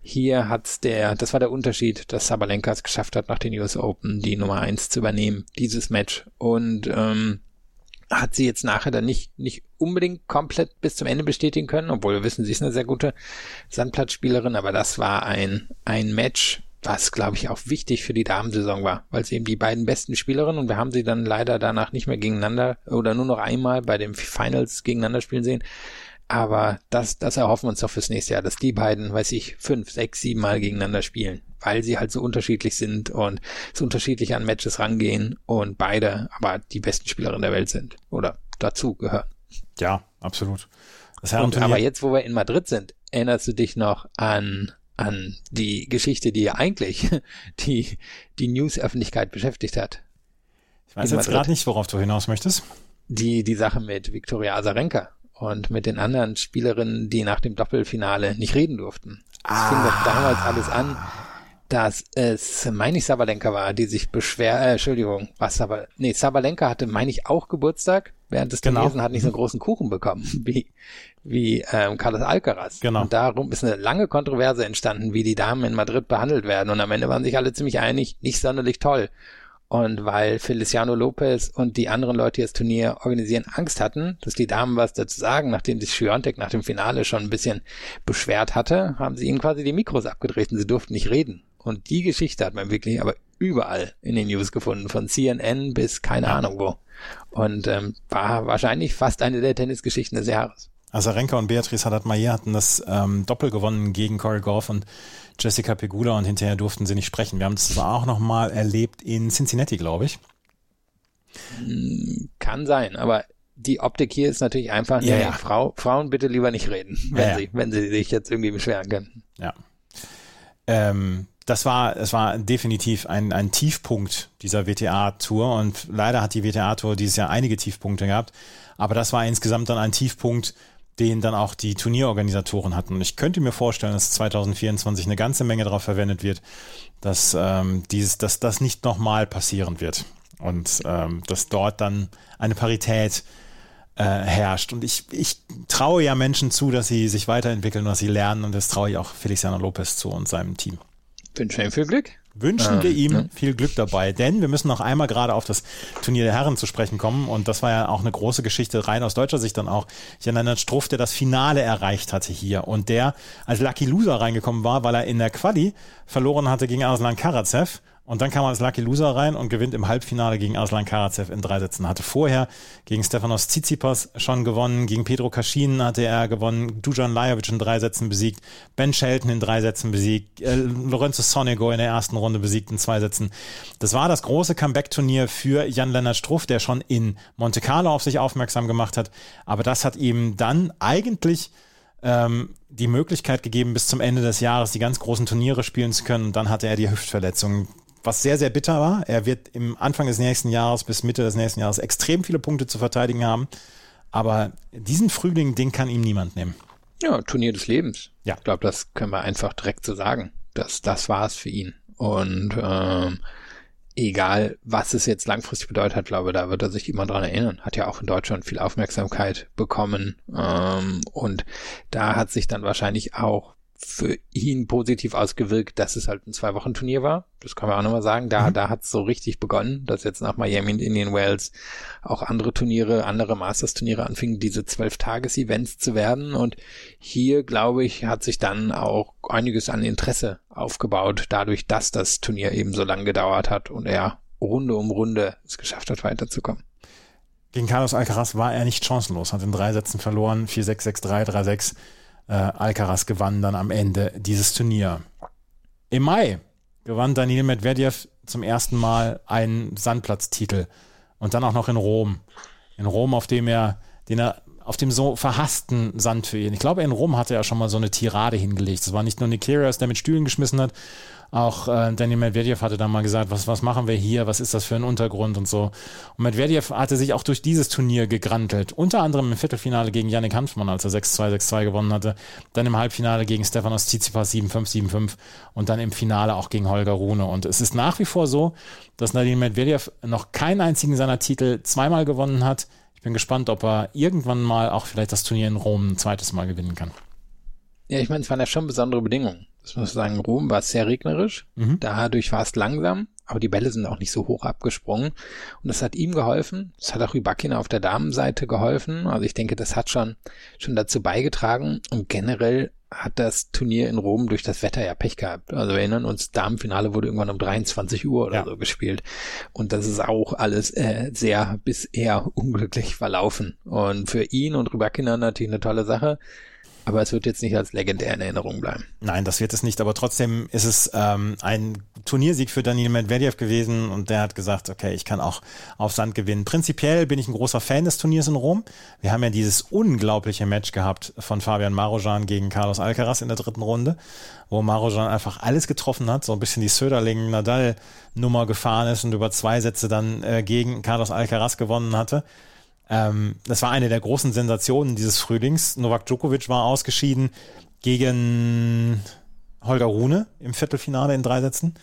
Hier hat's der, das war der Unterschied, dass Sabalenka es geschafft hat, nach den US Open die Nummer eins zu übernehmen, dieses Match. Und ähm, hat sie jetzt nachher dann nicht, nicht unbedingt komplett bis zum Ende bestätigen können, obwohl wir wissen, sie ist eine sehr gute Sandplatzspielerin, aber das war ein, ein Match, was, glaube ich, auch wichtig für die Damensaison war, weil sie eben die beiden besten Spielerinnen und wir haben sie dann leider danach nicht mehr gegeneinander oder nur noch einmal bei den Finals gegeneinander spielen sehen. Aber das, das erhoffen wir uns doch fürs nächste Jahr, dass die beiden, weiß ich, fünf, sechs, sieben Mal gegeneinander spielen weil sie halt so unterschiedlich sind und so unterschiedlich an Matches rangehen und beide aber die besten Spielerinnen der Welt sind oder dazu gehören. Ja, absolut. Und, aber jetzt, wo wir in Madrid sind, erinnerst du dich noch an an die Geschichte, die ja eigentlich die die News-Öffentlichkeit beschäftigt hat. Ich weiß jetzt gerade nicht, worauf du hinaus möchtest. Die die Sache mit Viktoria Azarenka und mit den anderen Spielerinnen, die nach dem Doppelfinale nicht reden durften. Das ah. fing doch damals alles an dass es, meine ich, Sabalenka war, die sich beschwer, äh, Entschuldigung, was aber, nee, Sabalenka hatte, meine ich, auch Geburtstag während des genau. Und hat nicht so einen großen Kuchen bekommen wie, wie ähm, Carlos Alcaraz. Genau. Und darum ist eine lange Kontroverse entstanden, wie die Damen in Madrid behandelt werden. Und am Ende waren sich alle ziemlich einig, nicht sonderlich toll. Und weil Feliciano Lopez und die anderen Leute, die das Turnier organisieren, Angst hatten, dass die Damen was dazu sagen, nachdem sich Schwiontek nach dem Finale schon ein bisschen beschwert hatte, haben sie ihnen quasi die Mikros abgedreht und sie durften nicht reden. Und die Geschichte hat man wirklich aber überall in den News gefunden, von CNN bis keine Ahnung wo. Und ähm, war wahrscheinlich fast eine der Tennisgeschichten des Jahres. Azarenka und Beatrice Haddad-Mayer hatten das ähm, Doppel gewonnen gegen Corey Goff und Jessica Pegula und hinterher durften sie nicht sprechen. Wir haben das auch nochmal erlebt in Cincinnati, glaube ich. Hm, kann sein, aber die Optik hier ist natürlich einfach, ja, nee, ja. Frau, Frauen bitte lieber nicht reden, wenn, ja, sie, wenn sie sich jetzt irgendwie beschweren können. Ja. Ähm, das war, es war definitiv ein, ein Tiefpunkt dieser WTA-Tour und leider hat die WTA-Tour dieses Jahr einige Tiefpunkte gehabt, aber das war insgesamt dann ein Tiefpunkt, den dann auch die Turnierorganisatoren hatten. Und ich könnte mir vorstellen, dass 2024 eine ganze Menge darauf verwendet wird, dass ähm, dieses, dass das nicht nochmal passieren wird und ähm, dass dort dann eine Parität äh, herrscht. Und ich, ich traue ja Menschen zu, dass sie sich weiterentwickeln, dass sie lernen und das traue ich auch Feliciano Lopez zu und seinem Team. Wünschen wir ihm viel Glück. Wünschen ähm, wir ihm ne? viel Glück dabei, denn wir müssen noch einmal gerade auf das Turnier der Herren zu sprechen kommen und das war ja auch eine große Geschichte, rein aus deutscher Sicht dann auch. Jan Struff, der das Finale erreicht hatte hier und der als Lucky Loser reingekommen war, weil er in der Quali verloren hatte gegen Arslan Karatsev Und dann kam er als Lucky Loser rein und gewinnt im Halbfinale gegen Aslan Karatsev in drei Sätzen. Hatte vorher gegen Stefanos Tsitsipas schon gewonnen, gegen Pedro Kaschin hatte er gewonnen, Dujan Lajovic in drei Sätzen besiegt, Ben Shelton in drei Sätzen besiegt, äh, Lorenzo Sonego in der ersten Runde besiegt in zwei Sätzen. Das war das große Comeback-Turnier für Jan-Lennart Struff, der schon in Monte Carlo auf sich aufmerksam gemacht hat. Aber das hat ihm dann eigentlich ähm, die Möglichkeit gegeben, bis zum Ende des Jahres die ganz großen Turniere spielen zu können. Und dann hatte er die Hüftverletzung was sehr, sehr bitter war. Er wird im Anfang des nächsten Jahres bis Mitte des nächsten Jahres extrem viele Punkte zu verteidigen haben. Aber diesen Frühling, den kann ihm niemand nehmen. Ja, Turnier des Lebens. Ja. Ich glaube, das können wir einfach direkt so sagen. Das, das war es für ihn. Und ähm, egal, was es jetzt langfristig bedeutet hat, glaube da wird er sich immer dran erinnern. Hat ja auch in Deutschland viel Aufmerksamkeit bekommen. Ähm, und da hat sich dann wahrscheinlich auch für ihn positiv ausgewirkt, dass es halt ein Zwei-Wochen-Turnier war. Das kann man auch nochmal sagen. Da, mhm. da hat es so richtig begonnen, dass jetzt nach Miami und Indian Wells auch andere Turniere, andere Masters-Turniere anfingen, diese Zwölf-Tages-Events zu werden. Und hier, glaube ich, hat sich dann auch einiges an Interesse aufgebaut, dadurch, dass das Turnier eben so lange gedauert hat und er Runde um Runde es geschafft hat, weiterzukommen. Gegen Carlos Alcaraz war er nicht chancenlos, hat in drei Sätzen verloren, 4-6, 6-3, 3-6 äh, Alcaraz gewann dann am Ende dieses Turnier. Im Mai gewann Daniel Medvedev zum ersten Mal einen Sandplatztitel und dann auch noch in Rom. In Rom, auf dem er, den er auf dem so verhassten Sand für ihn. Ich glaube, in Rom hatte er schon mal so eine Tirade hingelegt. Es war nicht nur Nick Kyrgios, der mit Stühlen geschmissen hat, auch äh, Daniel Medvedev hatte dann mal gesagt, was, was machen wir hier, was ist das für ein Untergrund und so. Und Medvedev hatte sich auch durch dieses Turnier gegrantelt. Unter anderem im Viertelfinale gegen Yannick Hanfmann, als er 6-2, 6-2 gewonnen hatte. Dann im Halbfinale gegen Stefanos Tsitsipas 7-5, 7-5 und dann im Finale auch gegen Holger Rune. Und es ist nach wie vor so, dass Daniel Medvedev noch keinen einzigen seiner Titel zweimal gewonnen hat. Ich bin gespannt, ob er irgendwann mal auch vielleicht das Turnier in Rom ein zweites Mal gewinnen kann. Ja, ich meine, es waren ja schon besondere Bedingungen das muss ich sagen, Rom war sehr regnerisch. Mhm. Dadurch war es langsam, aber die Bälle sind auch nicht so hoch abgesprungen. Und das hat ihm geholfen. Das hat auch Rybakina auf der Damenseite geholfen. Also ich denke, das hat schon, schon dazu beigetragen. Und generell hat das Turnier in Rom durch das Wetter ja Pech gehabt. Also wir erinnern uns, Damenfinale wurde irgendwann um 23 Uhr oder ja. so gespielt. Und das ist auch alles äh, sehr bis eher unglücklich verlaufen. Und für ihn und Rybakina natürlich eine tolle Sache. Aber es wird jetzt nicht als legendär in Erinnerung bleiben. Nein, das wird es nicht. Aber trotzdem ist es ähm, ein Turniersieg für Daniel Medvedev gewesen und der hat gesagt, okay, ich kann auch auf Sand gewinnen. Prinzipiell bin ich ein großer Fan des Turniers in Rom. Wir haben ja dieses unglaubliche Match gehabt von Fabian Marojan gegen Carlos Alcaraz in der dritten Runde, wo Marojan einfach alles getroffen hat, so ein bisschen die Söderling-Nadal-Nummer gefahren ist und über zwei Sätze dann äh, gegen Carlos Alcaraz gewonnen hatte. Ähm, das war eine der großen Sensationen dieses Frühlings. Novak Djokovic war ausgeschieden gegen Holger Rune im Viertelfinale in drei Sätzen.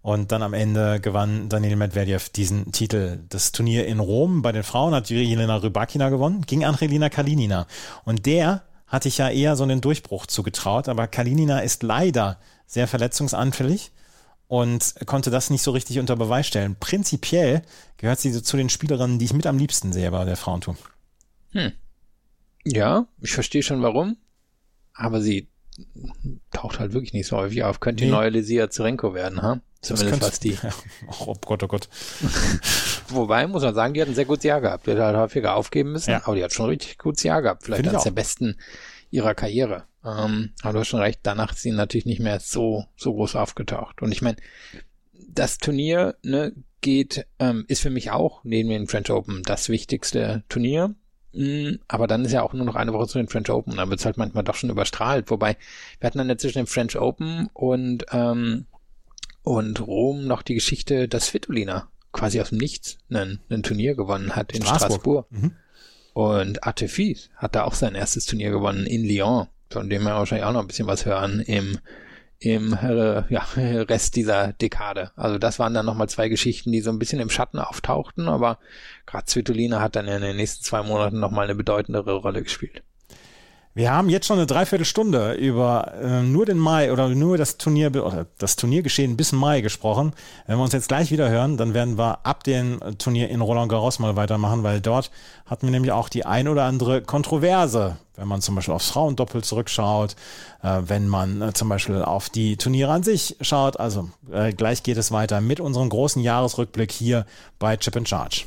Und dann am Ende gewann Daniel Medvedev diesen Titel. Das Turnier in Rom bei den Frauen hat Jelena Rybakina gewonnen, gegen Angelina Kalinina. Und der hatte ich ja eher so einen Durchbruch zugetraut, aber Kalinina ist leider sehr verletzungsanfällig und konnte das nicht so richtig unter Beweis stellen. Prinzipiell gehört sie zu den Spielerinnen, die ich mit am liebsten sehe bei der Frauentour. Hm. Ja, ich verstehe schon warum, aber sie taucht halt wirklich nicht so häufig auf. Könnte nee. die neue Lesia Zerenko werden, ha? Zumindest was die. Ja, oh Gott, oh Gott. Wobei, muss man sagen, die hat ein sehr gutes Jahr gehabt. Die hat halt häufiger aufgeben müssen, ja. aber die hat schon ein richtig gutes Jahr gehabt. Vielleicht eines der besten ihrer Karriere. Ähm, aber du hast schon recht, danach ist sie natürlich nicht mehr so, so groß aufgetaucht. Und ich meine, das Turnier ne, geht, ähm, ist für mich auch neben den French Open das wichtigste Turnier. Mm, aber dann ist ja auch nur noch eine Woche zu den French Open. Dann wird es halt manchmal doch schon überstrahlt. Wobei, wir hatten dann ja zwischen den French Open und, ähm, und Rom noch die Geschichte, dass Svitolina quasi aus dem Nichts ein, ein Turnier gewonnen hat in Straßburg. Straßburg. Mhm. Und Artefis hat da auch sein erstes Turnier gewonnen in Lyon, von dem wir wahrscheinlich auch noch ein bisschen was hören im im äh, ja, Rest dieser Dekade. Also das waren dann nochmal zwei Geschichten, die so ein bisschen im Schatten auftauchten, aber gerade Svitolina hat dann in den nächsten zwei Monaten nochmal eine bedeutendere Rolle gespielt. Wir haben jetzt schon eine Dreiviertelstunde über äh, nur den Mai oder nur das Turnier oder das Turniergeschehen bis Mai gesprochen. Wenn wir uns jetzt gleich wieder hören, dann werden wir ab dem Turnier in Roland Garros mal weitermachen, weil dort hatten wir nämlich auch die ein oder andere Kontroverse, wenn man zum Beispiel aufs Frauendoppel zurückschaut, äh, wenn man äh, zum Beispiel auf die Turniere an sich schaut. Also äh, gleich geht es weiter mit unserem großen Jahresrückblick hier bei Chip and Charge.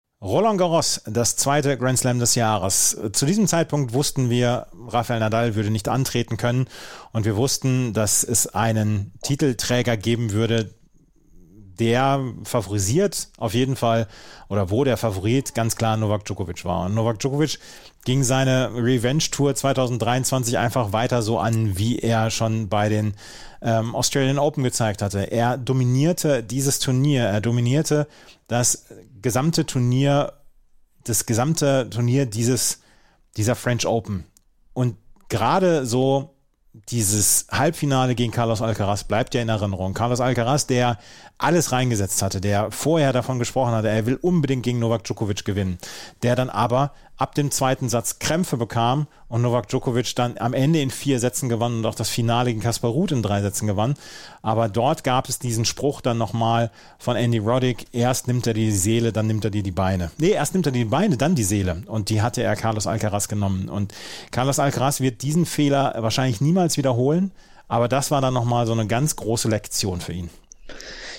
Roland Garros, das zweite Grand Slam des Jahres. Zu diesem Zeitpunkt wussten wir, Rafael Nadal würde nicht antreten können und wir wussten, dass es einen Titelträger geben würde, der favorisiert auf jeden Fall oder wo der Favorit ganz klar Novak Djokovic war. Und Novak Djokovic ging seine Revenge Tour 2023 einfach weiter so an, wie er schon bei den ähm, Australian Open gezeigt hatte. Er dominierte dieses Turnier, er dominierte das gesamte Turnier, das gesamte Turnier dieses, dieser French Open. Und gerade so dieses Halbfinale gegen Carlos Alcaraz bleibt ja in Erinnerung. Carlos Alcaraz, der alles reingesetzt hatte, der vorher davon gesprochen hatte, er will unbedingt gegen Novak Djokovic gewinnen, der dann aber ab dem zweiten Satz Krämpfe bekam und Novak Djokovic dann am Ende in vier Sätzen gewann und auch das Finale gegen Kaspar Ruth in drei Sätzen gewann. Aber dort gab es diesen Spruch dann nochmal von Andy Roddick, erst nimmt er die Seele, dann nimmt er dir die Beine. Nee, erst nimmt er die Beine, dann die Seele. Und die hatte er Carlos Alcaraz genommen. Und Carlos Alcaraz wird diesen Fehler wahrscheinlich niemals wiederholen. Aber das war dann nochmal so eine ganz große Lektion für ihn.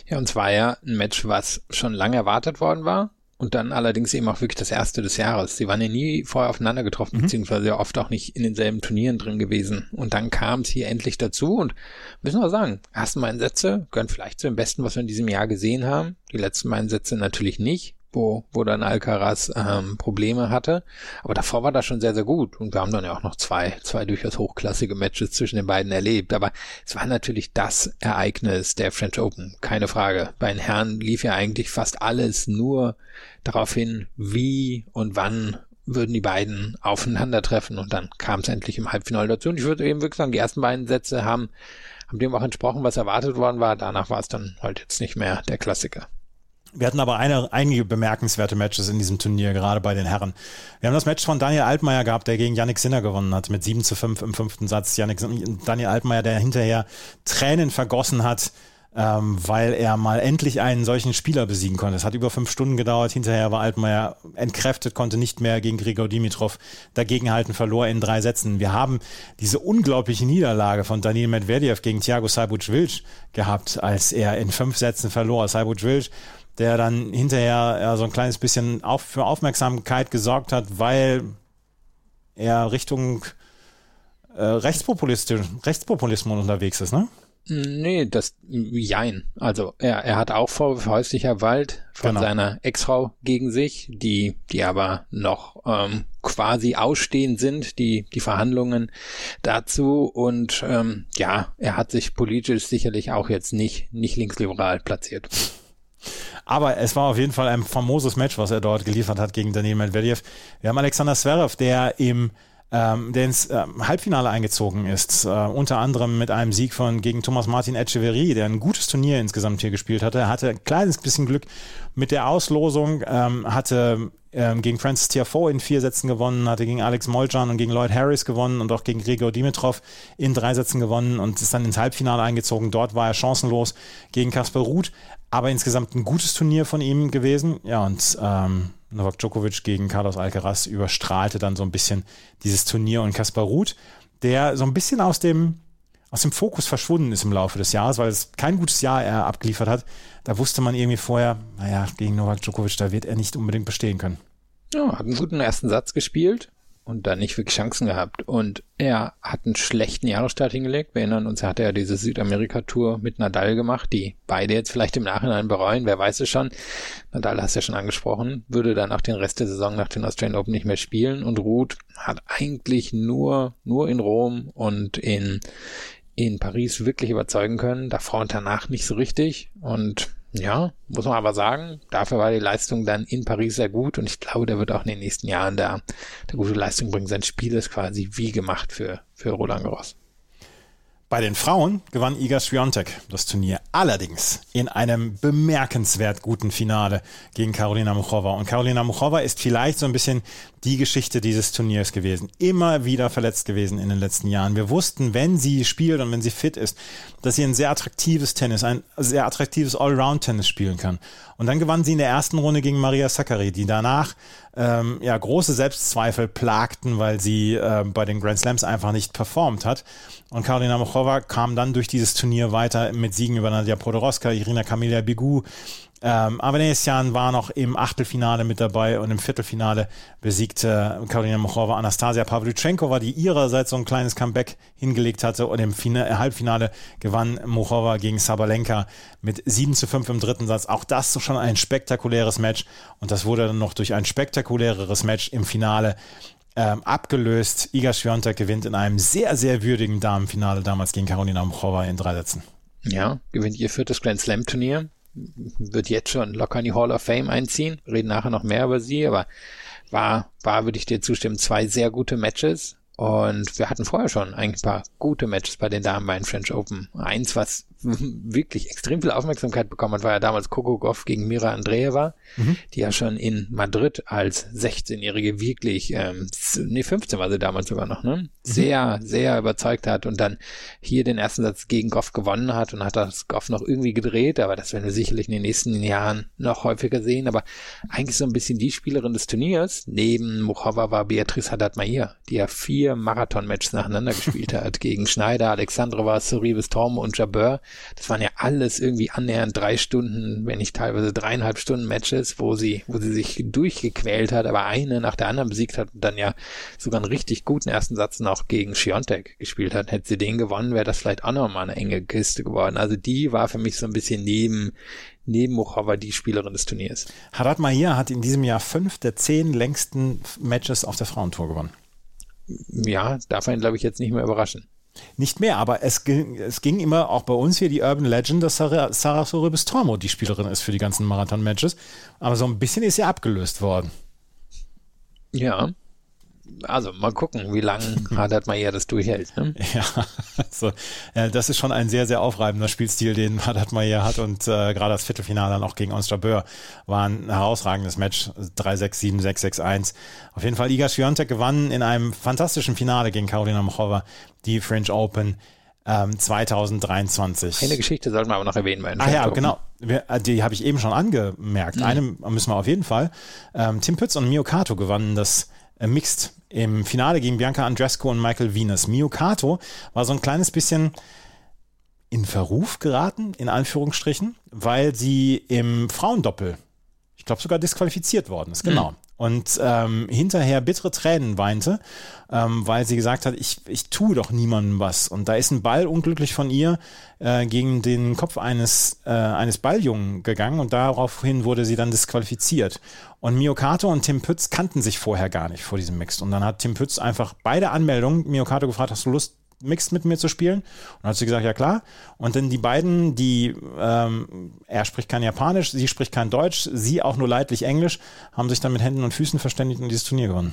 Ja, und zwar ja ein Match, was schon lange erwartet worden war und dann allerdings eben auch wirklich das erste des Jahres. Sie waren ja nie vorher aufeinander getroffen, mhm. beziehungsweise ja oft auch nicht in denselben Turnieren drin gewesen. Und dann kam es hier endlich dazu und müssen wir sagen, ersten Mal Einsätze gehören vielleicht zu dem Besten, was wir in diesem Jahr gesehen haben. Die letzten Mal Einsätze natürlich nicht wo, wo dann Alcaraz ähm, Probleme hatte. Aber davor war das schon sehr, sehr gut. Und wir haben dann ja auch noch zwei, zwei durchaus hochklassige Matches zwischen den beiden erlebt. Aber es war natürlich das Ereignis der French Open, keine Frage. Bei den Herren lief ja eigentlich fast alles nur darauf hin, wie und wann würden die beiden aufeinandertreffen und dann kam es endlich im Halbfinale dazu. Und ich würde eben wirklich sagen, die ersten beiden Sätze haben, haben dem auch entsprochen, was erwartet worden war. Danach war es dann halt jetzt nicht mehr der Klassiker. Wir hatten aber eine, einige bemerkenswerte Matches in diesem Turnier, gerade bei den Herren. Wir haben das Match von Daniel Altmaier gehabt, der gegen Yannick Sinner gewonnen hat, mit 7 zu 5 im fünften Satz. Yannick, Daniel Altmaier, der hinterher Tränen vergossen hat, ähm, weil er mal endlich einen solchen Spieler besiegen konnte. Es hat über fünf Stunden gedauert. Hinterher war Altmaier entkräftet, konnte nicht mehr gegen Grigor Dimitrov dagegenhalten, verlor in drei Sätzen. Wir haben diese unglaubliche Niederlage von Daniel Medvedev gegen Thiago Saibuc-Wilc gehabt, als er in fünf Sätzen verlor. Saibuc-Wilc der dann hinterher ja, so ein kleines bisschen auf, für Aufmerksamkeit gesorgt hat, weil er Richtung äh, Rechtspopulismus unterwegs ist, ne? Nee, das jein. Also er, er hat auch Vorwürfe häuslicher Gewalt von genau. seiner Ex-Frau gegen sich, die, die aber noch ähm, quasi ausstehend sind, die, die Verhandlungen dazu. Und ähm, ja, er hat sich politisch sicherlich auch jetzt nicht, nicht linksliberal platziert. Aber es war auf jeden Fall ein famoses Match, was er dort geliefert hat gegen Daniel Medvedev. Wir haben Alexander Zverev, der im ähm, der ins äh, Halbfinale eingezogen ist, äh, unter anderem mit einem Sieg von gegen Thomas Martin Echeverry, der ein gutes Turnier insgesamt hier gespielt hatte. Er hatte ein kleines bisschen Glück mit der Auslosung, ähm, hatte ähm, gegen Francis Tiafoe in vier Sätzen gewonnen, hatte gegen Alex Moljan und gegen Lloyd Harris gewonnen und auch gegen Gregor Dimitrov in drei Sätzen gewonnen und ist dann ins Halbfinale eingezogen. Dort war er chancenlos gegen Kasper Ruth, aber insgesamt ein gutes Turnier von ihm gewesen. Ja, und ähm, Novak Djokovic gegen Carlos Alcaraz überstrahlte dann so ein bisschen dieses Turnier und Kaspar Ruth, der so ein bisschen aus dem aus dem Fokus verschwunden ist im Laufe des Jahres, weil es kein gutes Jahr er abgeliefert hat. Da wusste man irgendwie vorher, naja, gegen Novak Djokovic, da wird er nicht unbedingt bestehen können. Ja, hat einen guten ersten Satz gespielt, und dann nicht wirklich Chancen gehabt. Und er hat einen schlechten Jahresstart hingelegt. Wir erinnern uns, er hatte ja diese Südamerika-Tour mit Nadal gemacht, die beide jetzt vielleicht im Nachhinein bereuen, wer weiß es schon. Nadal hast du ja schon angesprochen, würde dann auch den Rest der Saison nach den Australian Open nicht mehr spielen und Ruth hat eigentlich nur, nur in Rom und in, in Paris wirklich überzeugen können, davor und danach nicht so richtig und ja, muss man aber sagen, dafür war die Leistung dann in Paris sehr gut und ich glaube, der wird auch in den nächsten Jahren da, da gute Leistung bringen. Sein Spiel ist quasi wie gemacht für, für Roland Garros. Bei den Frauen gewann Iga Swiatek das Turnier allerdings in einem bemerkenswert guten Finale gegen Karolina Muchova. Und Karolina Muchova ist vielleicht so ein bisschen die Geschichte dieses Turniers gewesen. Immer wieder verletzt gewesen in den letzten Jahren. Wir wussten, wenn sie spielt und wenn sie fit ist, dass sie ein sehr attraktives Tennis, ein sehr attraktives Allround-Tennis spielen kann. Und dann gewann sie in der ersten Runde gegen Maria Sakkari, die danach ähm, ja große Selbstzweifel plagten, weil sie äh, bei den Grand Slams einfach nicht performt hat. Und Karolina Muchova kam dann durch dieses Turnier weiter mit Siegen über Nadia Podoroska, Irina Camelia Bigu, ähm, Avanesian war noch im Achtelfinale mit dabei und im Viertelfinale besiegte Karolina Muchova Anastasia Pavlyuchenkova, die ihrerseits so ein kleines Comeback hingelegt hatte und im Fina Halbfinale gewann Muchova gegen Sabalenka mit 7 zu 5 im dritten Satz. Auch das schon ein spektakuläres Match und das wurde dann noch durch ein spektakuläreres Match im Finale ähm, abgelöst. Iga Swiatek gewinnt in einem sehr, sehr würdigen Damenfinale damals gegen Karolina Muchova in drei Sätzen. Ja, gewinnt ihr viertes Grand Slam Turnier wird jetzt schon locker in die Hall of Fame einziehen. Reden nachher noch mehr über sie, aber war, war, würde ich dir zustimmen, zwei sehr gute Matches. Und wir hatten vorher schon ein paar gute Matches bei den Damen bei den French Open. Eins, was wirklich extrem viel Aufmerksamkeit bekommen hat, war ja damals Coco Goff gegen Mira Andreeva, mhm. die ja schon in Madrid als 16-Jährige wirklich, ähm, nee, 15 war sie damals sogar noch, ne? Mhm. Sehr, sehr überzeugt hat und dann hier den ersten Satz gegen Goff gewonnen hat und hat das Goff noch irgendwie gedreht, aber das werden wir sicherlich in den nächsten Jahren noch häufiger sehen, aber eigentlich so ein bisschen die Spielerin des Turniers, neben Muchova war Beatrice Haddad-Mahir, die ja vier Marathon-Matches nacheinander gespielt hat, gegen Schneider, Alexandrova, Soribes Torm und Jabeur das waren ja alles irgendwie annähernd drei Stunden, wenn nicht teilweise dreieinhalb Stunden Matches, wo sie, wo sie sich durchgequält hat, aber eine nach der anderen besiegt hat und dann ja sogar einen richtig guten ersten Satz noch gegen Schiontek gespielt hat. Hätte sie den gewonnen, wäre das vielleicht auch nochmal eine enge Kiste geworden. Also die war für mich so ein bisschen neben, neben Muchova die Spielerin des Turniers. Haddad Mahir hat in diesem Jahr fünf der zehn längsten Matches auf der Frauentour gewonnen. Ja, darf einen, glaube ich, jetzt nicht mehr überraschen. Nicht mehr, aber es ging, es ging immer auch bei uns hier die Urban Legend, dass Sarah, Sarah Tormo die Spielerin ist für die ganzen Marathon-Matches. Aber so ein bisschen ist sie abgelöst worden. Ja, also mal gucken, wie lange Haddad Mayer das durchhält. Ne? Ja, also, äh, das ist schon ein sehr, sehr aufreibender Spielstil, den Haddad Mayer hat und äh, gerade das Viertelfinale dann auch gegen Ons Jabeur war ein herausragendes Match, 3-6, 7-6, 6-1. Auf jeden Fall Iga Swiatek gewann in einem fantastischen Finale gegen Karolina Mochova die French Open ähm, 2023. Eine Geschichte sollten wir aber noch erwähnen. Ah ja, genau. Wir, äh, die habe ich eben schon angemerkt. Mhm. Eine müssen wir auf jeden Fall. Ähm, Tim Pütz und Mio Kato gewannen das äh, Mixed im Finale gegen Bianca Andrescu und Michael Venus. Mio Kato war so ein kleines bisschen in Verruf geraten, in Anführungsstrichen, weil sie im Frauendoppel, ich glaube sogar disqualifiziert worden ist, genau. Mhm. Und ähm, hinterher bittere Tränen weinte, ähm, weil sie gesagt hat, ich, ich tue doch niemandem was. Und da ist ein Ball unglücklich von ihr äh, gegen den Kopf eines, äh, eines Balljungen gegangen und daraufhin wurde sie dann disqualifiziert. Und Miokato und Tim Pütz kannten sich vorher gar nicht vor diesem Mixed. Und dann hat Tim Pütz einfach beide Anmeldungen Miokato gefragt, hast du Lust, Mixed mit mir zu spielen? Und hat sie gesagt, ja klar. Und dann die beiden, die, ähm, er spricht kein Japanisch, sie spricht kein Deutsch, sie auch nur leidlich Englisch, haben sich dann mit Händen und Füßen verständigt und dieses Turnier gewonnen.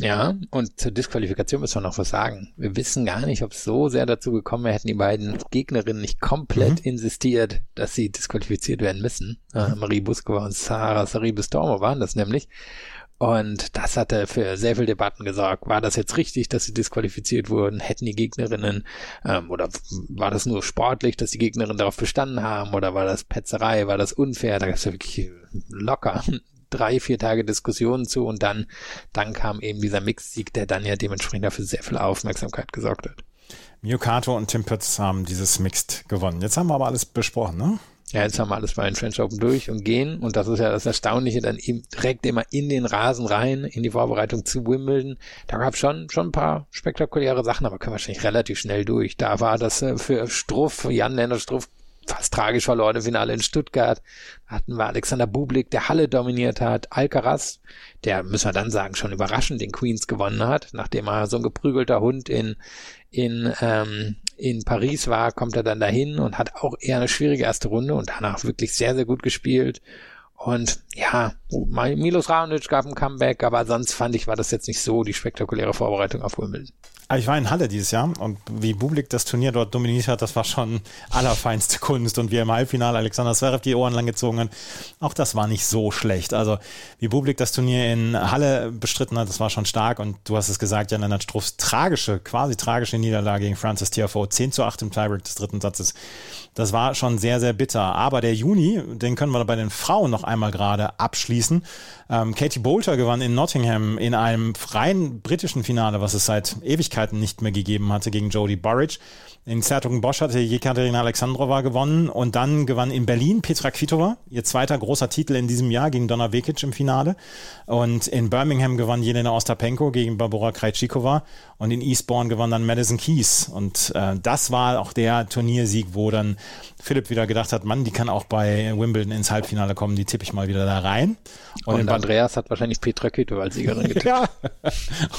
Ja, und zur Disqualifikation müssen wir noch was sagen. Wir wissen gar nicht, ob es so sehr dazu gekommen wäre, hätten die beiden Gegnerinnen nicht komplett mhm. insistiert, dass sie disqualifiziert werden müssen. Äh, Marie Buskova und Sarah Saribis-Dormo waren das nämlich. Und das hatte für sehr viel Debatten gesorgt. War das jetzt richtig, dass sie disqualifiziert wurden? Hätten die Gegnerinnen, ähm, oder war das nur sportlich, dass die Gegnerinnen darauf bestanden haben? Oder war das Petzerei? War das unfair? Da gab es ja wirklich locker drei, vier Tage Diskussionen zu und dann, dann kam eben dieser Mix-Sieg, der dann ja dementsprechend dafür sehr viel Aufmerksamkeit gesorgt hat. Mio Kato und Tim Pütz haben dieses Mixed gewonnen. Jetzt haben wir aber alles besprochen, ne? Ja, jetzt haben wir alles bei den French Open durch und gehen. Und das ist ja das Erstaunliche, dann eben direkt immer in den Rasen rein, in die Vorbereitung zu Wimbledon. Da gab es schon, schon ein paar spektakuläre Sachen, aber können wir wahrscheinlich relativ schnell durch. Da war das äh, für Struff, Jan-Lennart Struff, fast tragisch verloren im Finale in Stuttgart. Da hatten wir Alexander Bublik, der Halle dominiert hat, Alcaraz, der, müssen wir dann sagen, schon überraschend den Queens gewonnen hat, nachdem er so ein geprügelter Hund in, in, ähm, in Paris war, kommt er dann dahin und hat auch eher eine schwierige erste Runde und danach wirklich sehr, sehr gut gespielt. Und ja, Milos Raonic gab ein Comeback, aber sonst fand ich, war das jetzt nicht so die spektakuläre Vorbereitung auf Wimbledon. Ich war in Halle dieses Jahr und wie Bublik das Turnier dort dominiert hat, das war schon allerfeinste Kunst. Und wie im Halbfinale Alexander Zverev die Ohren lang gezogen hat, auch das war nicht so schlecht. Also wie Bublik das Turnier in Halle bestritten hat, das war schon stark. Und du hast es gesagt, Jan Lennart Struffs tragische, quasi tragische Niederlage gegen Francis Tiafoe, 10 zu 8 im Tiebreak des dritten Satzes. Das war schon sehr, sehr bitter. Aber der Juni, den können wir bei den Frauen noch einmal gerade abschließen. Ähm, Katie Bolter gewann in Nottingham in einem freien britischen Finale, was es seit Ewigkeiten nicht mehr gegeben hatte, gegen Jodie Burridge. In Bosch hatte Jekaterina Alexandrova gewonnen und dann gewann in Berlin Petra Kvitova, ihr zweiter großer Titel in diesem Jahr gegen Donna Vekic im Finale. Und in Birmingham gewann Jelena Ostapenko gegen Barbara Krejcikova und in Eastbourne gewann dann Madison Keys. Und äh, das war auch der Turniersieg, wo dann Philipp wieder gedacht hat, Mann, die kann auch bei Wimbledon ins Halbfinale kommen, die tippe ich mal wieder da rein. Und, und Andreas hat wahrscheinlich Petra Kvitova als Siegerin getippt. ja.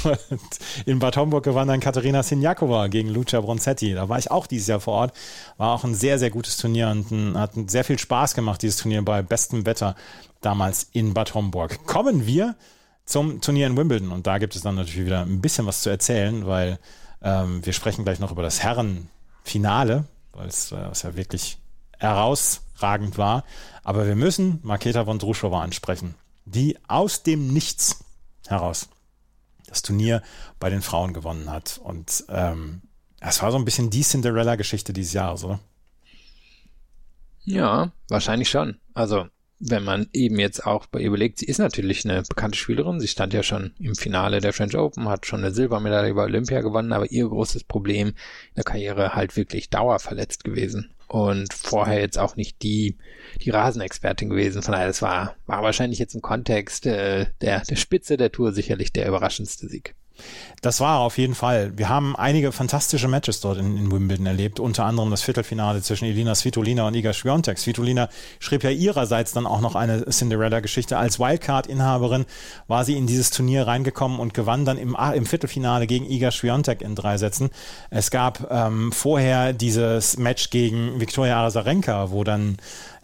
Und in Bad Homburg gewann dann Katharina Sinjakova gegen Lucia Bronzetti. Da war ich auch dieses Jahr vor Ort. War auch ein sehr, sehr gutes Turnier und ein, hat sehr viel Spaß gemacht, dieses Turnier bei bestem Wetter damals in Bad Homburg. Kommen wir zum Turnier in Wimbledon und da gibt es dann natürlich wieder ein bisschen was zu erzählen, weil ähm, wir sprechen gleich noch über das Herrenfinale, weil es äh, ja wirklich herausragend war. Aber wir müssen Marketa Vondrushova ansprechen, die aus dem Nichts heraus das Turnier bei den Frauen gewonnen hat. Und ähm, es war so ein bisschen die Cinderella-Geschichte dieses Jahres, oder? Ja, wahrscheinlich schon. Also, wenn man eben jetzt auch überlegt, sie ist natürlich eine bekannte Spielerin. Sie stand ja schon im Finale der French Open, hat schon eine Silbermedaille bei Olympia gewonnen, aber ihr großes Problem in der Karriere halt wirklich dauerverletzt gewesen. Und vorher jetzt auch nicht die, die Rasenexpertin gewesen. Von daher, das war, war wahrscheinlich jetzt im Kontext äh, der, der Spitze der Tour sicherlich der überraschendste Sieg. Das war auf jeden Fall. Wir haben einige fantastische Matches dort in, in Wimbledon erlebt, unter anderem das Viertelfinale zwischen Elina Svitolina und Iga Swiatek. Svitolina schrieb ja ihrerseits dann auch noch eine Cinderella-Geschichte. Als Wildcard-Inhaberin war sie in dieses Turnier reingekommen und gewann dann im, im Viertelfinale gegen Iga Swiatek in drei Sätzen. Es gab ähm, vorher dieses Match gegen Viktoria Azarenka, wo dann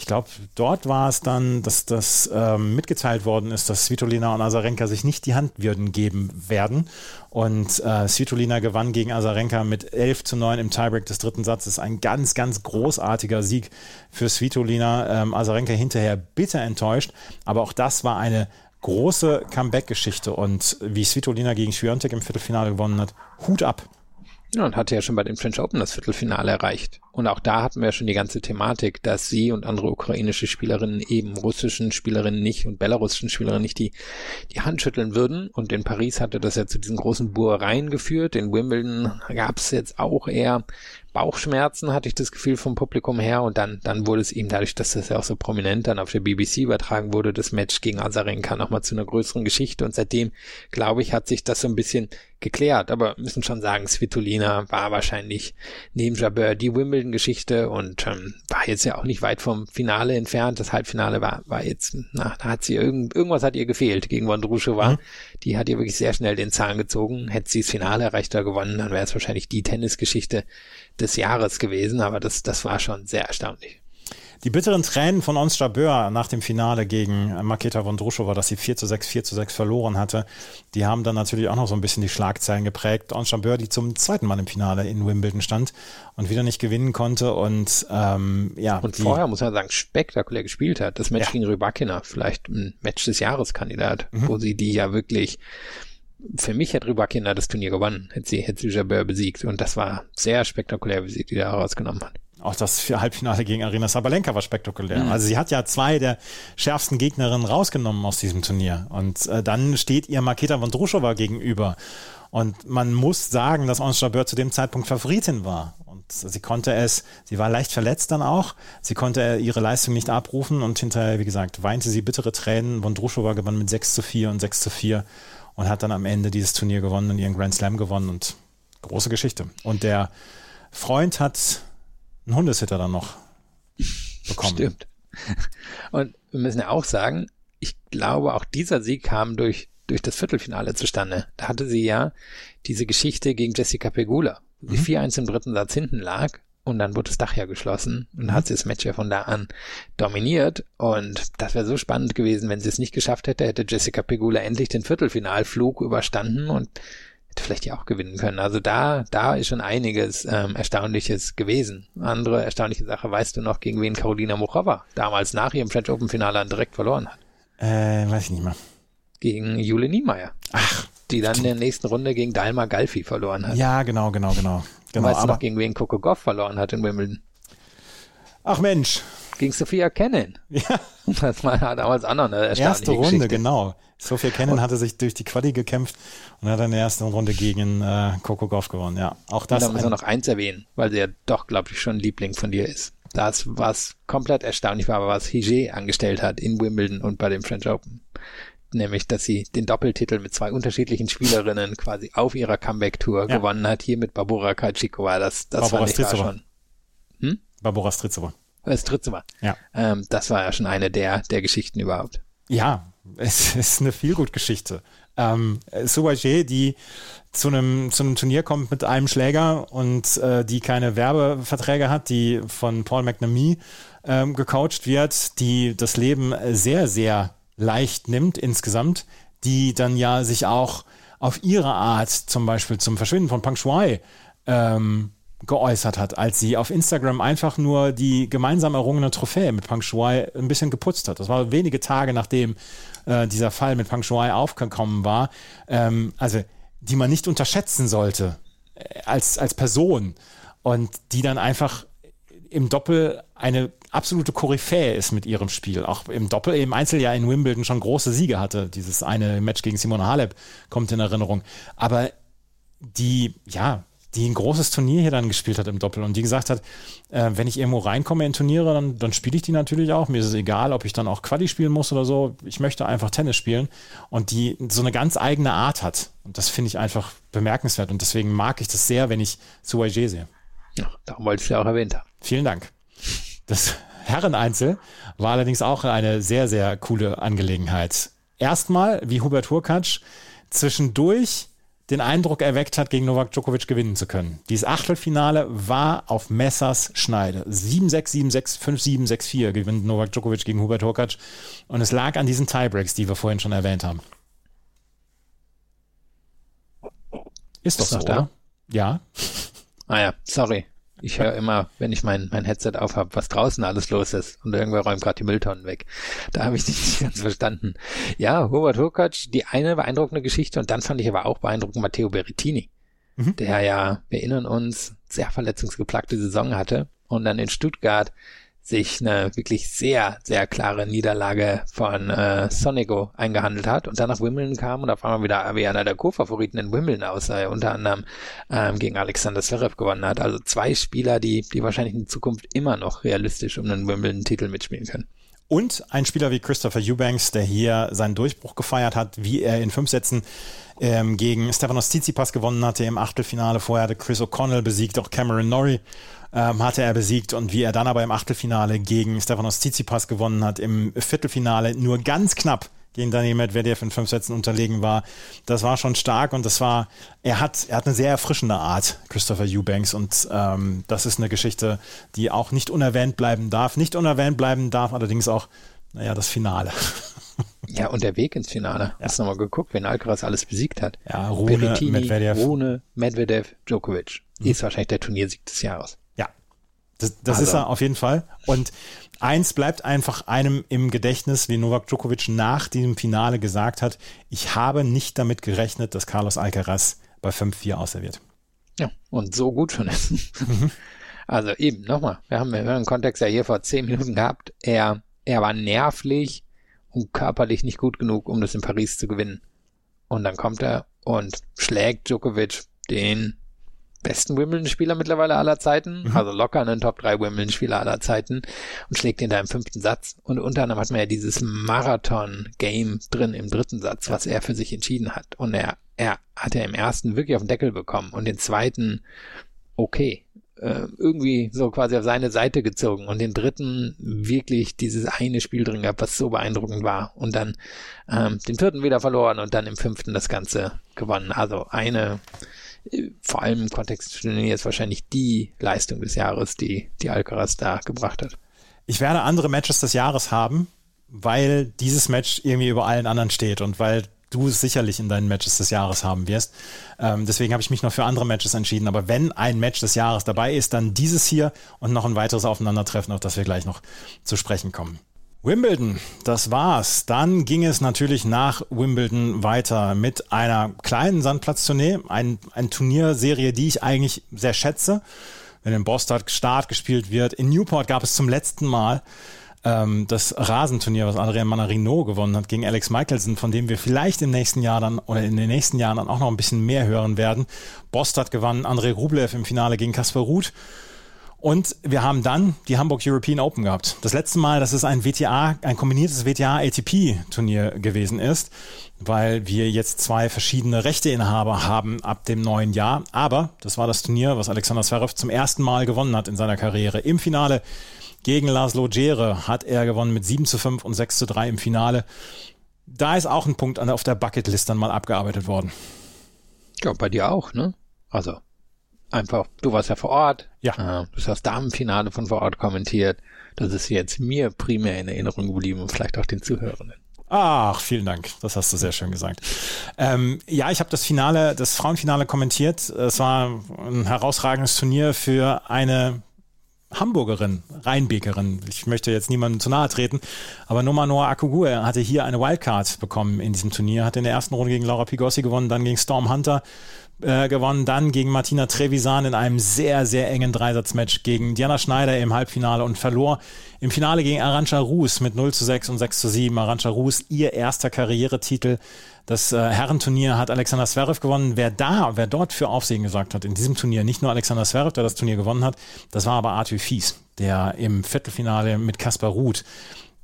ich glaube, dort war es dann, dass das ähm, mitgeteilt worden ist, dass Svitolina und Azarenka sich nicht die Hand würden geben werden. Und äh, Svitolina gewann gegen Azarenka mit 11 zu 9 im Tiebreak des dritten Satzes. Ein ganz, ganz großartiger Sieg für Svitolina. Ähm, Azarenka hinterher bitter enttäuscht. Aber auch das war eine große Comeback-Geschichte. Und wie Svitolina gegen Schwiontek im Viertelfinale gewonnen hat, Hut ab. Ja, und hatte ja schon bei den French Open das Viertelfinale erreicht. Und auch da hatten wir schon die ganze Thematik, dass sie und andere ukrainische Spielerinnen eben russischen Spielerinnen nicht und belarussischen Spielerinnen nicht die, die Hand schütteln würden. Und in Paris hatte das ja zu diesen großen Buereien geführt. In Wimbledon gab es jetzt auch eher Bauchschmerzen, hatte ich das Gefühl vom Publikum her. Und dann, dann wurde es eben dadurch, dass das ja auch so prominent dann auf der BBC übertragen wurde, das Match gegen Azarenka nochmal zu einer größeren Geschichte. Und seitdem, glaube ich, hat sich das so ein bisschen geklärt. Aber müssen schon sagen, Svitolina war wahrscheinlich neben Jabeur die Wimbledon-Geschichte und ähm, war jetzt ja auch nicht weit vom Finale entfernt. Das Halbfinale war, war jetzt, na, da hat sie irgend, irgendwas hat ihr gefehlt gegen Wondruschewa. Mhm. Die hat ihr wirklich sehr schnell den Zahn gezogen. Hätte sie das Finale erreicht oder gewonnen, dann wäre es wahrscheinlich die Tennisgeschichte des Jahres gewesen, aber das, das war schon sehr erstaunlich. Die bitteren Tränen von Ons Jabeur nach dem Finale gegen Maketa Vondrushova, dass sie 4 zu 6, 4 zu 6 verloren hatte, die haben dann natürlich auch noch so ein bisschen die Schlagzeilen geprägt. Ons Jabeur, die zum zweiten Mal im Finale in Wimbledon stand und wieder nicht gewinnen konnte und ähm, ja. Und vorher muss man sagen, spektakulär gespielt hat. Das Match ja. gegen Rybakina, vielleicht ein Match des Jahreskandidat, mhm. wo sie die ja wirklich für mich hätte Rybakina das Turnier gewonnen, hätte sie, hätte sie Jabeur besiegt. Und das war sehr spektakulär, wie sie die da rausgenommen hat. Auch das Halbfinale gegen Arina Sabalenka war spektakulär. Mhm. Also sie hat ja zwei der schärfsten Gegnerinnen rausgenommen aus diesem Turnier. Und äh, dann steht ihr Maketa Vondrushova gegenüber. Und man muss sagen, dass Ons Jabeur zu dem Zeitpunkt Favoritin war. Und sie konnte es, sie war leicht verletzt dann auch, sie konnte ihre Leistung nicht abrufen und hinterher, wie gesagt, weinte sie bittere Tränen. Vondrushova gewann mit 6 zu 4 und 6 zu 4 und hat dann am Ende dieses Turnier gewonnen und ihren Grand Slam gewonnen und große Geschichte. Und der Freund hat einen Hundesitter dann noch bekommen. Stimmt. Und wir müssen ja auch sagen, ich glaube, auch dieser Sieg kam durch, durch das Viertelfinale zustande. Da hatte sie ja diese Geschichte gegen Jessica Pegula, wo sie Mhm. 4-1 im dritten Satz hinten lag und dann wurde das Dach ja geschlossen und Mhm. hat sie das Match ja von da an dominiert und das wäre so spannend gewesen, wenn sie es nicht geschafft hätte, hätte Jessica Pegula endlich den Viertelfinalflug überstanden und vielleicht ja auch gewinnen können. Also da, da ist schon einiges ähm, Erstaunliches gewesen. Andere erstaunliche Sache, weißt du noch, gegen wen Carolina Muchova damals nach ihrem French Open Finale dann direkt verloren hat? Äh, weiß ich nicht mehr. Gegen Jule Niemeyer. Ach, die dann in der nächsten Runde gegen Dalma Galfi verloren hat. ja, genau, genau, genau. genau weißt du noch, gegen wen Coco Goff verloren hat in Wimbledon? ach Mensch, Gegen Sophia Kennen. ja, Das war damals auch noch eine erstaunliche erste Runde, Geschichte. genau. Sophia Cannon hatte sich durch die Quali gekämpft und hat dann in der ersten Runde gegen äh, Coco Goff gewonnen. Ja, auch Und das. da müssen wir ein- noch eins erwähnen, weil sie ja doch, glaube ich, schon ein Liebling von dir ist. Das, was komplett erstaunlich war, was Hige angestellt hat in Wimbledon und bei dem French Open. Nämlich, dass sie den Doppeltitel mit zwei unterschiedlichen Spielerinnen quasi auf ihrer Comeback-Tour Ja. gewonnen hat, hier mit Barbora Krejcikova. Das, das Barbora fand ich schon, Barbara Strizova. Das dritte Mal. Ja. Ähm, das war ja schon eine der, der Geschichten überhaupt. Ja, es ist eine Feelgood-Geschichte. Ähm, Suwaje, die zu einem, zu einem Turnier kommt mit einem Schläger und äh, die keine Werbeverträge hat, die von Paul McNamee ähm, gecoacht wird, die das Leben sehr, sehr leicht nimmt insgesamt, die dann ja sich auch auf ihre Art zum Beispiel zum Verschwinden von Pang Shuai ähm, geäußert hat, als sie auf Instagram einfach nur die gemeinsam errungene Trophäe mit Pang Shuai ein bisschen geputzt hat. Das war wenige Tage nachdem äh, dieser Fall mit Pang Shuai aufgekommen war. Ähm, also die man nicht unterschätzen sollte äh, als, als Person und die dann einfach im Doppel eine absolute Koryphäe ist mit ihrem Spiel. Auch im Doppel, im Einzel ja in Wimbledon schon große Siege hatte. Dieses eine Match gegen Simone Halep kommt in Erinnerung. Aber die, ja, die ein großes Turnier hier dann gespielt hat im Doppel und die gesagt hat, äh, wenn ich irgendwo reinkomme in Turniere, dann, dann spiele ich die natürlich auch. Mir ist es egal, ob ich dann auch Quali spielen muss oder so. Ich möchte einfach Tennis spielen und die so eine ganz eigene Art hat. Und das finde ich einfach bemerkenswert und deswegen mag ich das sehr, wenn ich Suwaje sehe. Ja, darum wollte ich es ja auch erwähnt haben. Vielen Dank. Das Herreneinzel war allerdings auch eine sehr, sehr coole Angelegenheit. Erstmal, wie Hubert Hurkacz zwischendurch den Eindruck erweckt hat, gegen Novak Djokovic gewinnen zu können. Dieses Achtelfinale war auf Messers Schneide. 7-6, 7-6, 5-7, 6-4 gewinnt Novak Djokovic gegen Hubert Hurkacz. Und es lag an diesen Tiebreaks, die wir vorhin schon erwähnt haben. Ist doch Ist so, noch da? Ja. Ah ja, sorry. Ich höre immer, wenn ich mein, mein Headset aufhab, was draußen alles los ist und irgendwer räumt gerade die Mülltonnen weg. Da habe ich nicht ganz verstanden. Ja, Hubert Hurkacz, die eine beeindruckende Geschichte und dann fand ich aber auch beeindruckend Matteo Berrettini, Mhm. der ja, wir erinnern uns, sehr verletzungsgeplagte Saison hatte und dann in Stuttgart sich eine wirklich sehr, sehr klare Niederlage von äh, Sonego eingehandelt hat und dann nach Wimbledon kam und auf einmal wieder wie einer der Co-Favoriten in Wimbledon er unter anderem ähm, gegen Alexander Zverev gewonnen hat. Also zwei Spieler, die, die wahrscheinlich in Zukunft immer noch realistisch um einen Wimbledon-Titel mitspielen können. Und ein Spieler wie Christopher Eubanks, der hier seinen Durchbruch gefeiert hat, wie er in fünf Sätzen ähm, gegen Stefanos Tsitsipas gewonnen hatte im Achtelfinale. Vorher hatte Chris O'Connell besiegt, auch Cameron Norrie ähm, hatte er besiegt und wie er dann aber im Achtelfinale gegen Stefanos Tsitsipas gewonnen hat, im Viertelfinale nur ganz knapp gegen Daniel Medvedev in fünf Sätzen unterlegen war. Das war schon stark und das war, er hat, er hat eine sehr erfrischende Art, Christopher Eubanks und ähm, das ist eine Geschichte, die auch nicht unerwähnt bleiben darf. Nicht unerwähnt bleiben darf allerdings auch, naja, das Finale. Ja, und der Weg ins Finale. Hast du nochmal geguckt, wen Alcaraz alles besiegt hat? Ja, Rune, Berrettini, Medvedev. Rune, Medvedev, Djokovic. Ist wahrscheinlich der Turniersieg des Jahres. Ja, das, das Also- ist er auf jeden Fall. Und eins bleibt einfach einem im Gedächtnis, wie Novak Djokovic nach diesem Finale gesagt hat, ich habe nicht damit gerechnet, dass Carlos Alcaraz bei 5-4 auserwählt. Ja, und so gut schon ist. Also eben, nochmal, wir haben, einen Kontext ja hier vor zehn Minuten gehabt. Er, er war nervlich und körperlich nicht gut genug, um das in Paris zu gewinnen. Und dann kommt er und schlägt Djokovic, den besten Wimbledon-Spieler mittlerweile aller Zeiten, mhm. also locker einen Top 3 Wimbledon-Spieler aller Zeiten und schlägt ihn da im fünften Satz. Und unter anderem hat man ja dieses Marathon-Game drin im dritten Satz, was er für sich entschieden hat. Und er, er hat ja im ersten wirklich auf den Deckel bekommen und den zweiten okay äh, irgendwie so quasi auf seine Seite gezogen und den dritten wirklich dieses eine Spiel drin gehabt, was so beeindruckend war und dann ähm, den vierten wieder verloren und dann im fünften das Ganze gewonnen. Also eine vor allem im Kontext des Turniers wahrscheinlich die Leistung des Jahres, die die Alcaraz da gebracht hat. Ich werde andere Matches des Jahres haben, weil dieses Match irgendwie über allen anderen steht und weil du sicherlich in deinen Matches des Jahres haben wirst. Ähm, deswegen habe ich mich noch für andere Matches entschieden. Aber wenn ein Match des Jahres dabei ist, dann dieses hier und noch ein weiteres Aufeinandertreffen, auf das wir gleich noch zu sprechen kommen. Wimbledon, das war's. Dann ging es natürlich nach Wimbledon weiter mit einer kleinen Sandplatztournee, ein, ein Turnierserie, die ich eigentlich sehr schätze. Wenn in Boston Start gespielt wird. In Newport gab es zum letzten Mal ähm, das Rasenturnier, was Adrian Manarino gewonnen hat gegen Alex Michelson, von dem wir vielleicht im nächsten Jahr dann oder in den nächsten Jahren dann auch noch ein bisschen mehr hören werden. Bostad gewann Andrei Rublev im Finale gegen Kasper Ruth. Und wir haben dann die Hamburg European Open gehabt. Das letzte Mal, dass es ein WTA, ein kombiniertes WTA-ATP-Turnier gewesen ist, weil wir jetzt zwei verschiedene Rechteinhaber haben ab dem neuen Jahr. Aber das war das Turnier, was Alexander Zverev zum ersten Mal gewonnen hat in seiner Karriere. Im Finale gegen Laszlo Djere hat er gewonnen mit 7 zu 5 und 6 zu 3 im Finale. Da ist auch ein Punkt auf der Bucketlist dann mal abgearbeitet worden. Ja, bei dir auch, ne? Also einfach, du warst ja vor Ort. Ja. Äh, du hast das Damenfinale von vor Ort kommentiert. Das ist jetzt mir primär in Erinnerung geblieben und vielleicht auch den Zuhörenden. Ach, vielen Dank. Das hast du sehr schön gesagt. Ähm, ja, ich habe das Finale, das Frauenfinale kommentiert. Es war ein herausragendes Turnier für eine Hamburgerin, Rheinbekerin. Ich möchte jetzt niemandem zu nahe treten, aber Noma Noah Akugue hatte hier eine Wildcard bekommen in diesem Turnier, hat in der ersten Runde gegen Laura Pigossi gewonnen, dann gegen Storm Hunter äh, gewonnen, dann gegen Martina Trevisan in einem sehr, sehr engen Dreisatzmatch gegen Diana Schneider im Halbfinale und verlor im Finale gegen Arantxa Rus mit 0 zu 6 und 6 zu 7. Arantxa Rus, ihr erster Karrieretitel das äh, Herrenturnier hat Alexander Zverev gewonnen. Wer da, wer dort für Aufsehen gesorgt hat in diesem Turnier, nicht nur Alexander Zverev, der das Turnier gewonnen hat, das war aber Arthur Fies, der im Viertelfinale mit Kaspar Ruth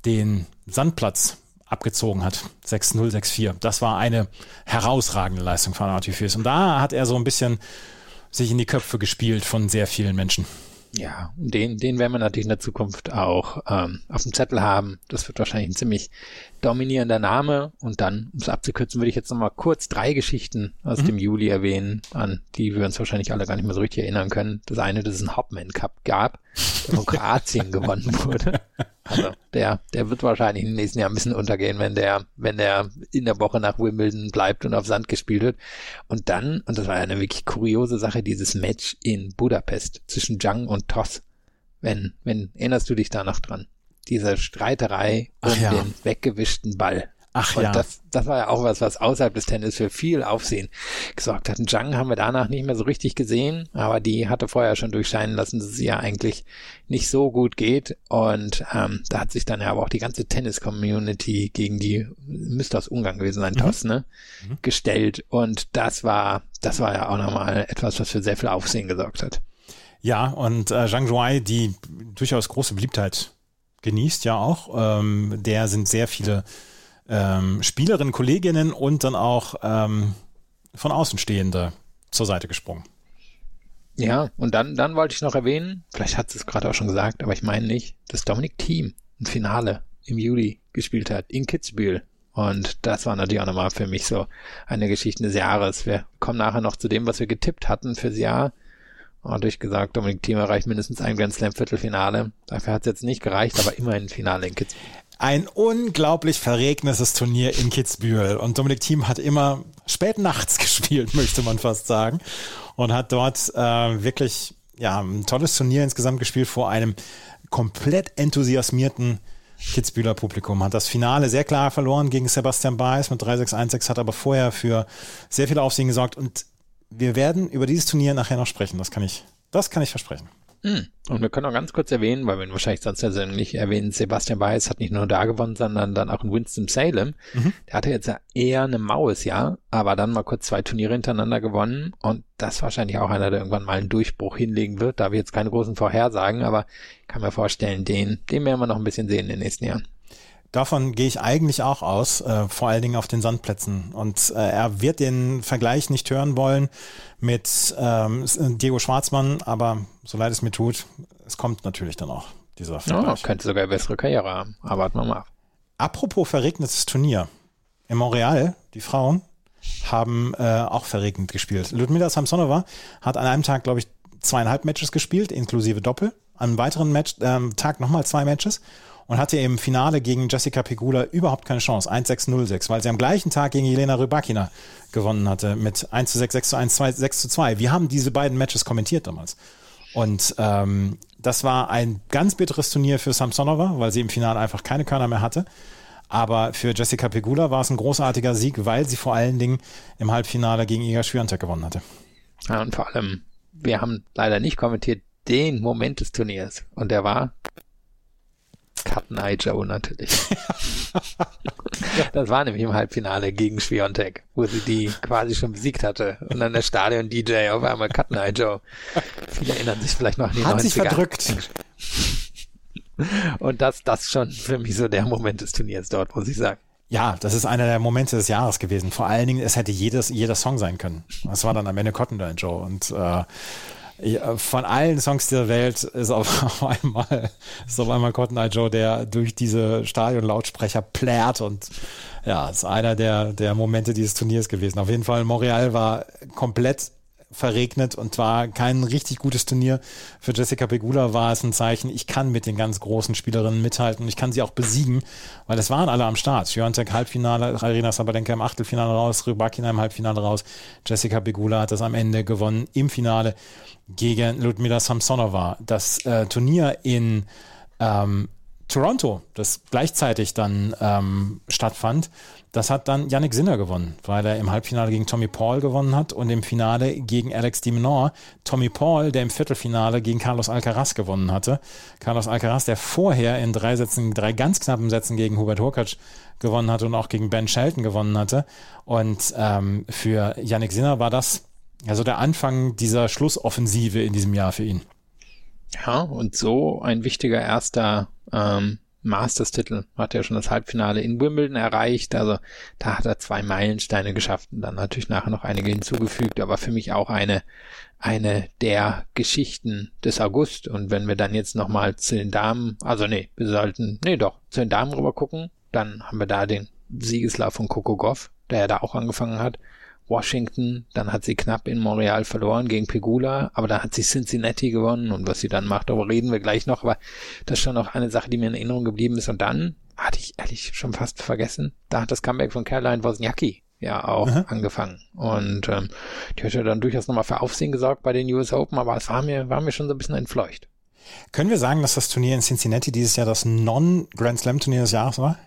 den Sandplatz abgezogen hat. 6-0, 6-4. Das war eine herausragende Leistung von Arthur Fies. Und da hat er so ein bisschen sich in die Köpfe gespielt von sehr vielen Menschen. Ja, den, den werden wir natürlich in der Zukunft auch ähm, auf dem Zettel haben. Das wird wahrscheinlich ein ziemlich dominierender Name. Und dann, um es abzukürzen, würde ich jetzt nochmal kurz drei Geschichten aus mhm. dem Juli erwähnen, an die wir uns wahrscheinlich alle gar nicht mehr so richtig erinnern können. Das eine, dass es einen Hopman Cup gab, der von Kroatien gewonnen wurde. Also der, der wird wahrscheinlich im nächsten Jahr ein bisschen untergehen, wenn der, wenn der in der Woche nach Wimbledon bleibt und auf Sand gespielt wird. Und dann, und das war ja eine wirklich kuriose Sache, dieses Match in Budapest zwischen Zhang und Toss. Wenn, wenn, erinnerst du dich da noch dran? Diese Streiterei um ja. den weggewischten Ball. Ach und ja. Das, das war ja auch was, was außerhalb des Tennis für viel Aufsehen gesorgt hat. Zhang haben wir danach nicht mehr so richtig gesehen, aber die hatte vorher schon durchscheinen lassen, dass es ihr eigentlich nicht so gut geht. Und ähm, da hat sich dann ja aber auch die ganze Tennis-Community gegen die, müsste aus Ungarn gewesen sein, mhm. Toss, ne? Mhm. Gestellt. Und das war, das war ja auch nochmal etwas, was für sehr viel Aufsehen gesorgt hat. Ja, und äh, Zhang Zhuai, die durchaus große Beliebtheit genießt, ja auch. Ähm, der sind sehr viele ähm, Spielerinnen, Kolleginnen und dann auch ähm, von Außenstehende zur Seite gesprungen. Ja, und dann, dann wollte ich noch erwähnen, vielleicht hat es gerade auch schon gesagt, aber ich meine nicht, dass Dominik Thiem ein Finale im Juli gespielt hat in Kitzbühel. Und das war natürlich auch nochmal für mich so eine Geschichte des Jahres. Wir kommen nachher noch zu dem, was wir getippt hatten fürs Jahr. Und ich gesagt, Dominik Thiem erreicht mindestens ein Grand Slam Viertelfinale. Dafür hat es jetzt nicht gereicht, aber immerhin Finale in Kitzbühel ein unglaublich verregnetes Turnier in Kitzbühel. Und Dominik Thiem hat immer spät nachts gespielt, möchte man fast sagen. Und hat dort äh, wirklich ja, ein tolles Turnier insgesamt gespielt vor einem komplett enthusiasmierten Kitzbühler Publikum. Hat das Finale sehr klar verloren gegen Sebastian Baez mit 3-6-1-6, hat aber vorher für sehr viel Aufsehen gesorgt. Und wir werden über dieses Turnier nachher noch sprechen. Das kann ich, das kann ich versprechen. Hm. Und wir können auch ganz kurz erwähnen, weil wir ihn wahrscheinlich sonst ja nicht erwähnen, Sebastian Weiß hat nicht nur da gewonnen, sondern dann auch in Winston-Salem. Mhm. Der hatte jetzt ja eher eine maues Jahr, aber dann mal kurz zwei Turniere hintereinander gewonnen und das ist wahrscheinlich auch einer, der irgendwann mal einen Durchbruch hinlegen wird. Da wir jetzt keine großen Vorhersagen, aber kann mir vorstellen, den, den werden wir noch ein bisschen sehen in den nächsten Jahren. Davon gehe ich eigentlich auch aus, äh, vor allen Dingen auf den Sandplätzen. Und äh, er wird den Vergleich nicht hören wollen mit ähm, Diego Schwarzmann, aber so leid es mir tut, es kommt natürlich dann auch dieser Vergleich. Ja, könnte sogar eine bessere Karriere haben, aber warten wir mal ab. Apropos verregnetes Turnier. In Montreal, die Frauen, haben äh, auch verregnet gespielt. Ludmila Samsonova hat an einem Tag, glaube ich, zweieinhalb Matches gespielt, inklusive Doppel. An einem weiteren Match, ähm, Tag nochmal zwei Matches und hatte im Finale gegen Jessica Pegula überhaupt keine Chance. 1-6-0-6, weil sie am gleichen Tag gegen Jelena Rybakina gewonnen hatte mit 1 zu 6, 6 zu 1, 2, 6 zu 2. Wir haben diese beiden Matches kommentiert damals. Und ähm, das war ein ganz bitteres Turnier für Samsonova, weil sie im Finale einfach keine Körner mehr hatte. Aber für Jessica Pegula war es ein großartiger Sieg, weil sie vor allen Dingen im Halbfinale gegen Iga Swiatek gewonnen hatte. Ja, und vor allem, wir haben leider nicht kommentiert den Moment des Turniers. Und der war Cutten Eye Joe natürlich. das war nämlich im Halbfinale gegen Schwiontek, wo sie die quasi schon besiegt hatte. Und dann der Stadion-DJ auf einmal Cutten Eye Joe. Viele erinnern sich vielleicht noch an die Hat 90er. sich verdrückt. Und das, das schon für mich so der Moment des Turniers dort, muss ich sagen. Ja, das ist einer der Momente des Jahres gewesen. Vor allen Dingen, es hätte jedes, jeder Song sein können. Das war dann am Ende Cotton Eye Joe. Und äh, von allen Songs der Welt ist auf einmal, ist auf einmal Cotton Eye Joe, der durch diese Stadionlautsprecher plärt und ja, ist einer der, der Momente dieses Turniers gewesen. Auf jeden Fall, Montreal war komplett verregnet und war kein richtig gutes Turnier. Für Jessica Pegula war es ein Zeichen, ich kann mit den ganz großen Spielerinnen mithalten, ich kann sie auch besiegen, weil es waren alle am Start. Schiontek Halbfinale, Arena Sabalenka im Achtelfinale raus, Rybakina im Halbfinale raus, Jessica Pegula hat das am Ende gewonnen im Finale gegen Ludmila Samsonova. Das äh, Turnier in ähm, Toronto, das gleichzeitig dann ähm, stattfand, das hat dann Yannick Sinner gewonnen, weil er im Halbfinale gegen Tommy Paul gewonnen hat und im Finale gegen Alex de Minaur. Tommy Paul, der im Viertelfinale gegen Carlos Alcaraz gewonnen hatte. Carlos Alcaraz, der vorher in drei Sätzen, drei ganz knappen Sätzen gegen Hubert Hurkacz gewonnen hatte und auch gegen Ben Shelton gewonnen hatte. Und ähm, für Yannick Sinner war das also der Anfang dieser Schlussoffensive in diesem Jahr für ihn. Ja, und so ein wichtiger erster ähm, Masters-Titel. Hat er schon das Halbfinale in Wimbledon erreicht. Also da hat er zwei Meilensteine geschafft und dann natürlich nachher noch einige hinzugefügt, aber für mich auch eine, eine der Geschichten des August. Und wenn wir dann jetzt nochmal zu den Damen, also nee, wir sollten, nee doch, zu den Damen rüber gucken, dann haben wir da den Siegeslauf von Coco Goff, der ja da auch angefangen hat. Washington, dann hat sie knapp in Montreal verloren gegen Pegula, aber dann hat sie Cincinnati gewonnen und was sie dann macht, darüber reden wir gleich noch, aber das ist schon noch eine Sache, die mir in Erinnerung geblieben ist und dann hatte ich ehrlich schon fast vergessen, da hat das Comeback von Caroline Wozniacki ja auch mhm. angefangen und ähm, die hat ja dann durchaus nochmal für Aufsehen gesorgt bei den US Open, aber es war mir, war mir schon so ein bisschen entfleucht. Können wir sagen, dass das Turnier in Cincinnati dieses Jahr das Non-Grand Slam Turnier des Jahres war?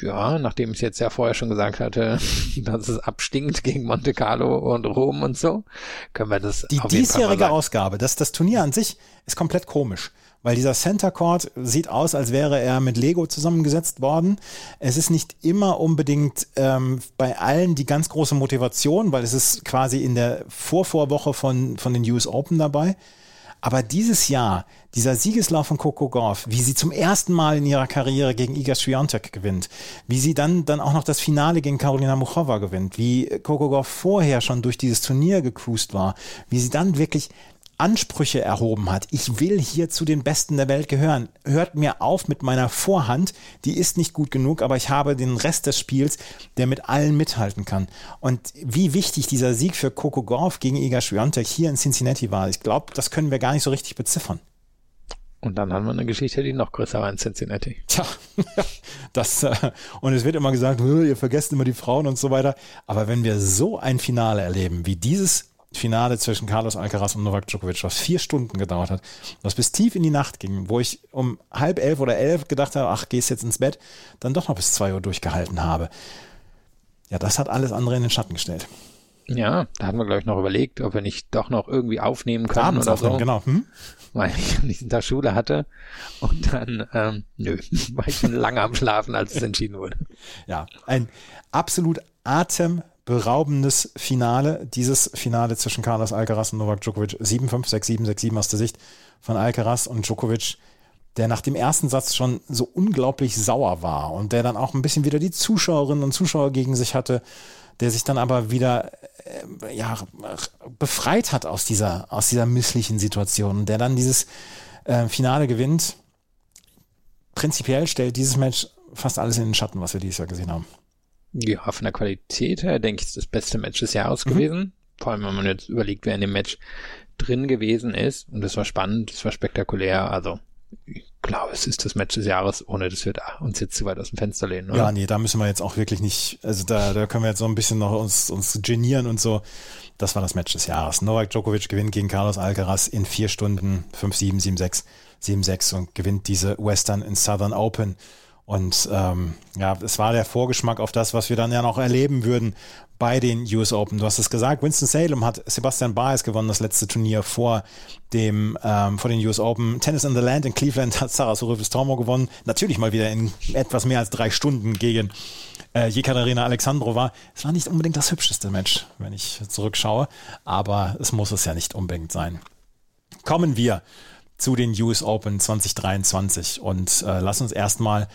Ja, nachdem ich jetzt ja vorher schon gesagt hatte, dass es abstinkt gegen Monte Carlo und Rom und so, können wir das Die diesjährige Ausgabe, das, das Turnier an sich ist komplett komisch. Weil dieser Center Court sieht aus, als wäre er mit Lego zusammengesetzt worden. Es ist nicht immer unbedingt ähm, bei allen die ganz große Motivation, weil es ist quasi in der Vorvorwoche von, von den US Open dabei. Aber dieses Jahr, dieser Siegeslauf von Coco Gauff, wie sie zum ersten Mal in ihrer Karriere gegen Iga Swiatek gewinnt, wie sie dann, dann auch noch das Finale gegen Karolina Muchova gewinnt, wie Coco Gauff vorher schon durch dieses Turnier gecruised war, wie sie dann wirklich Ansprüche erhoben hat. Ich will hier zu den Besten der Welt gehören. Hört mir auf mit meiner Vorhand. Die ist nicht gut genug, aber ich habe den Rest des Spiels, der mit allen mithalten kann. Und wie wichtig dieser Sieg für Coco Gauff gegen Iga Swiatek hier in Cincinnati war, ich glaube, das können wir gar nicht so richtig beziffern. Und dann haben wir eine Geschichte, die noch größer war in Cincinnati. Tja, das, äh, und es wird immer gesagt, ihr vergesst immer die Frauen und so weiter. Aber wenn wir so ein Finale erleben, wie dieses Finale zwischen Carlos Alcaraz und Novak Djokovic, was vier Stunden gedauert hat, was bis tief in die Nacht ging, wo ich um halb elf oder elf gedacht habe, ach, gehst jetzt ins Bett, dann doch noch bis zwei Uhr durchgehalten habe. Ja, das hat alles andere in den Schatten gestellt. Ja, da hatten wir, glaube ich, noch überlegt, ob wir nicht doch noch irgendwie aufnehmen können Abends oder aufnehmen, so. genau. Hm? Weil ich am nächsten Tag Schule hatte. Und dann, ähm, nö, war ich schon lange am Schlafen, als es entschieden wurde. Ja, ein absolut atemberaubendes Finale. Dieses Finale zwischen Carlos Alcaraz und Novak Djokovic. 7-5, 6-7, 6-7 aus der Sicht von Alcaraz und Djokovic, der nach dem ersten Satz schon so unglaublich sauer war und der dann auch ein bisschen wieder die Zuschauerinnen und Zuschauer gegen sich hatte, der sich dann aber wieder äh, ja, befreit hat aus dieser, aus dieser misslichen Situation und der dann dieses äh, Finale gewinnt. Prinzipiell stellt dieses Match fast alles in den Schatten, was wir dieses Jahr gesehen haben. Ja, von der Qualität her denke ich, ist das beste Match des Jahres Mhm. gewesen. Vor allem, wenn man jetzt überlegt, wer in dem Match drin gewesen ist. Und das war spannend, das war spektakulär. Also, ich glaube, es ist das Match des Jahres, ohne dass wir da uns jetzt zu weit aus dem Fenster lehnen, oder? Ja, nee, da müssen wir jetzt auch wirklich nicht, also da, da können wir jetzt so ein bisschen noch uns, uns genieren und so. Das war das Match des Jahres. Novak Djokovic gewinnt gegen Carlos Alcaraz in vier Stunden 5-7, 7-6, 7-6 und gewinnt diese Western in Southern Open. Und ähm, ja, es war der Vorgeschmack auf das, was wir dann ja noch erleben würden bei den US Open. Du hast es gesagt, Winston Salem hat Sebastian Baez gewonnen, das letzte Turnier vor dem ähm, vor den US Open. Tennis in the Land in Cleveland hat Sarah Sorribes-Tormo gewonnen. Natürlich mal wieder in etwas mehr als drei Stunden gegen äh, Jekaterina Alexandrova. Es war nicht unbedingt das hübscheste Match, wenn ich zurückschaue, aber es muss es ja nicht unbedingt sein. Kommen wir zu den US Open 2023 und äh, lass uns erstmal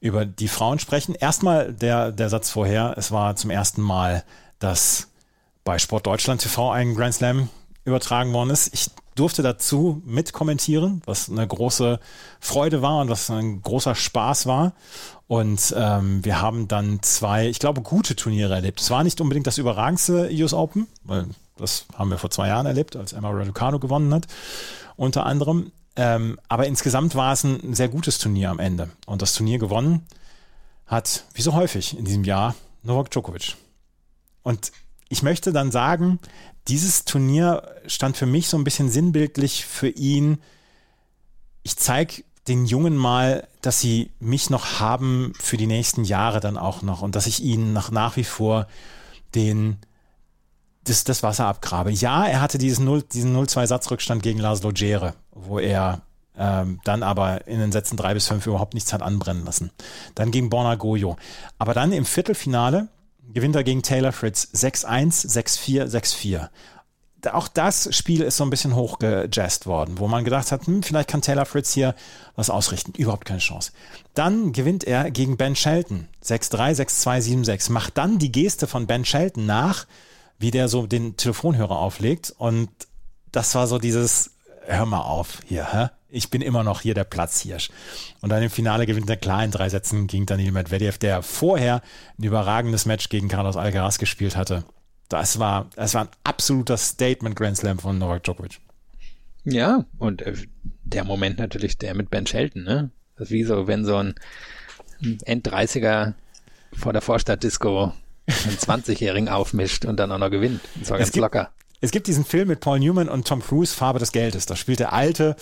über die Frauen sprechen. Erstmal der, der Satz vorher, es war zum ersten Mal, dass bei Sport Deutschland TV ein Grand Slam übertragen worden ist. Ich durfte dazu mitkommentieren, was eine große Freude war und was ein großer Spaß war. Und ähm, wir haben dann zwei, ich glaube, gute Turniere erlebt. Es war nicht unbedingt das überragendste US Open, weil das haben wir vor zwei Jahren erlebt, als Emma Raducanu gewonnen hat, unter anderem. Ähm, aber insgesamt war es ein sehr gutes Turnier am Ende. Und das Turnier gewonnen hat, wie so häufig in diesem Jahr, Novak Djokovic. Und ich möchte dann sagen, dieses Turnier stand für mich so ein bisschen sinnbildlich für ihn. Ich zeige den Jungen mal, dass sie mich noch haben für die nächsten Jahre dann auch noch und dass ich ihnen nach, nach wie vor den, das, das Wasser abgrabe. Ja, er hatte diesen 0, diesen 0-2-Satzrückstand gegen Laszlo Gere, wo er ähm, dann aber in den Sätzen drei bis fünf überhaupt nichts hat anbrennen lassen. Dann gegen Borna Goyo. Aber dann im Viertelfinale gewinnt er gegen Taylor Fritz 6-1, 6-4, 6-4 auch das Spiel ist so ein bisschen hochgejazzt worden, wo man gedacht hat, hm, vielleicht kann Taylor Fritz hier was ausrichten. Überhaupt keine Chance. Dann gewinnt er gegen Ben Shelton 6-3, 6-2, 7-6. Macht dann die Geste von Ben Shelton nach, wie der so den Telefonhörer auflegt. Und das war so dieses, hör mal auf hier, hä? Ich bin immer noch hier der Platzhirsch. Und dann im Finale gewinnt er klar in drei Sätzen gegen Daniel Medvedev, der vorher ein überragendes Match gegen Carlos Alcaraz gespielt hatte das war, das war ein absoluter Statement Grand Slam von Novak Djokovic. Ja, und äh, der Moment natürlich der mit Ben Shelton, ne? Das ist wie so, wenn so ein End-30er vor der Vorstadtdisco einen 20-Jährigen aufmischt und dann auch noch gewinnt. Das war ganz gibt, locker. Es gibt diesen Film mit Paul Newman und Tom Cruise, Farbe des Geldes. Da spielt der alte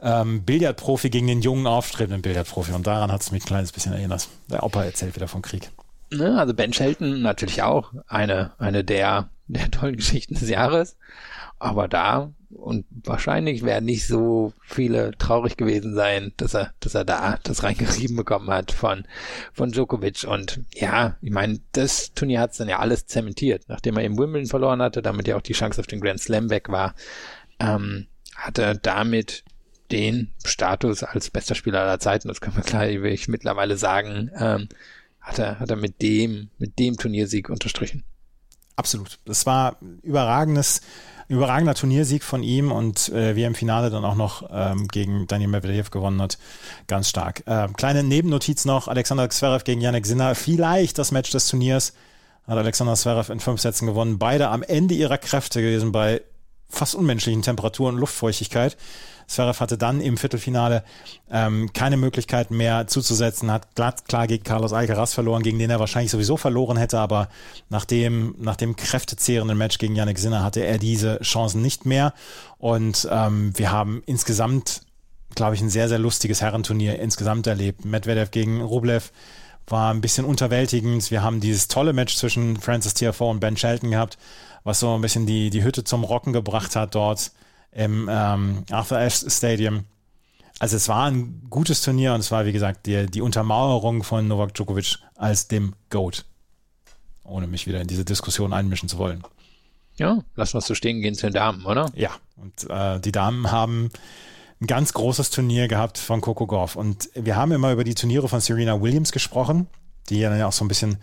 ähm, Billardprofi gegen den jungen, aufstrebenden Billardprofi. Und daran hat es mich ein kleines bisschen erinnert. Der Opa erzählt wieder vom Krieg. Ne, also Ben Shelton natürlich auch eine, eine der, der tollen Geschichten des Jahres. Aber da, und wahrscheinlich werden nicht so viele traurig gewesen sein, dass er, dass er da das reingerieben bekommen hat von, von Djokovic. Und ja, ich meine, das Turnier hat es dann ja alles zementiert. Nachdem er eben Wimbledon verloren hatte, damit ja auch die Chance auf den Grand Slam weg war, ähm, hat er damit den Status als bester Spieler aller Zeiten, das kann man gleich mittlerweile sagen, ähm, hat er, hat er mit dem, mit dem Turniersieg unterstrichen. Absolut. Das war überragendes, überragender Turniersieg von ihm und äh, wie er im Finale dann auch noch ähm, gegen Daniel Medvedev gewonnen hat. Ganz stark. Äh, kleine Nebennotiz noch, Alexander Zverev gegen Yannick Sinner. Vielleicht das Match des Turniers hat Alexander Zverev in fünf Sätzen gewonnen. Beide am Ende ihrer Kräfte gewesen bei fast unmenschlichen Temperaturen und Luftfeuchtigkeit. Zverev hatte dann im Viertelfinale ähm, keine Möglichkeit mehr zuzusetzen, hat glatt klar gegen Carlos Alcaraz verloren, gegen den er wahrscheinlich sowieso verloren hätte, aber nach dem, nach dem kräftezehrenden Match gegen Yannick Sinner hatte er diese Chancen nicht mehr. Und ähm, wir haben insgesamt, glaube ich, ein sehr, sehr lustiges Herrenturnier insgesamt erlebt. Medvedev gegen Rublev war ein bisschen unterwältigend. Wir haben dieses tolle Match zwischen Francis Tiafoe und Ben Shelton gehabt was so ein bisschen die, die Hütte zum Rocken gebracht hat dort im ähm, Arthur Ashe Stadium. Also es war ein gutes Turnier und es war, wie gesagt, die, die Untermauerung von Novak Djokovic als dem GOAT. Ohne mich wieder in diese Diskussion einmischen zu wollen. Ja, lassen wir es so stehen, gehen zu den Damen, oder? Ja, und äh, die Damen haben ein ganz großes Turnier gehabt von Coco Golf. Und wir haben immer über die Turniere von Serena Williams gesprochen, die ja dann auch so ein bisschen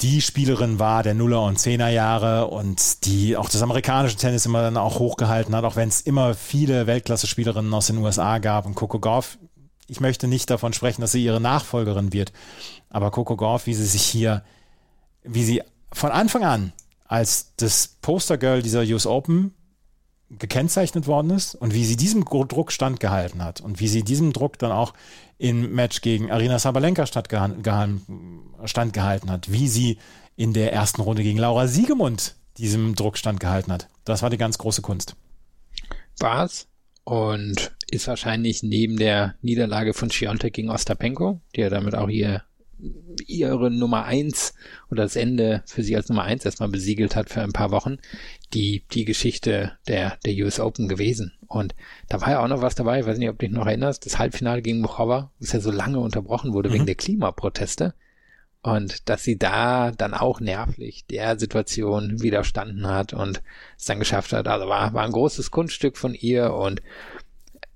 die Spielerin war der Nuller- und Zehner-Jahre und die auch das amerikanische Tennis immer dann auch hochgehalten hat, auch wenn es immer viele Weltklasse-Spielerinnen aus den USA gab. Und Coco Golf, ich möchte nicht davon sprechen, dass sie ihre Nachfolgerin wird, aber Coco Golf, wie sie sich hier, wie sie von Anfang an als das Postergirl dieser US Open gekennzeichnet worden ist und wie sie diesem Druck standgehalten hat und wie sie diesem Druck dann auch im Match gegen Arina Sabalenka standgehalten hat, wie sie in der ersten Runde gegen Laura Siegemund diesem Druck standgehalten hat. Das war die ganz große Kunst. War's und ist wahrscheinlich neben der Niederlage von Schiontek gegen Ostapenko, die ja damit auch ihr ihre Nummer eins oder das Ende für sie als Nummer eins erstmal besiegelt hat für ein paar Wochen, die, die Geschichte der, der US Open gewesen. Und da war ja auch noch was dabei, ich weiß nicht, ob du dich noch erinnerst, das Halbfinale gegen Muchova, das ja so lange unterbrochen wurde mhm. wegen der Klimaproteste. Und dass sie da dann auch nervlich der Situation widerstanden hat und es dann geschafft hat. Also war, war ein großes Kunststück von ihr und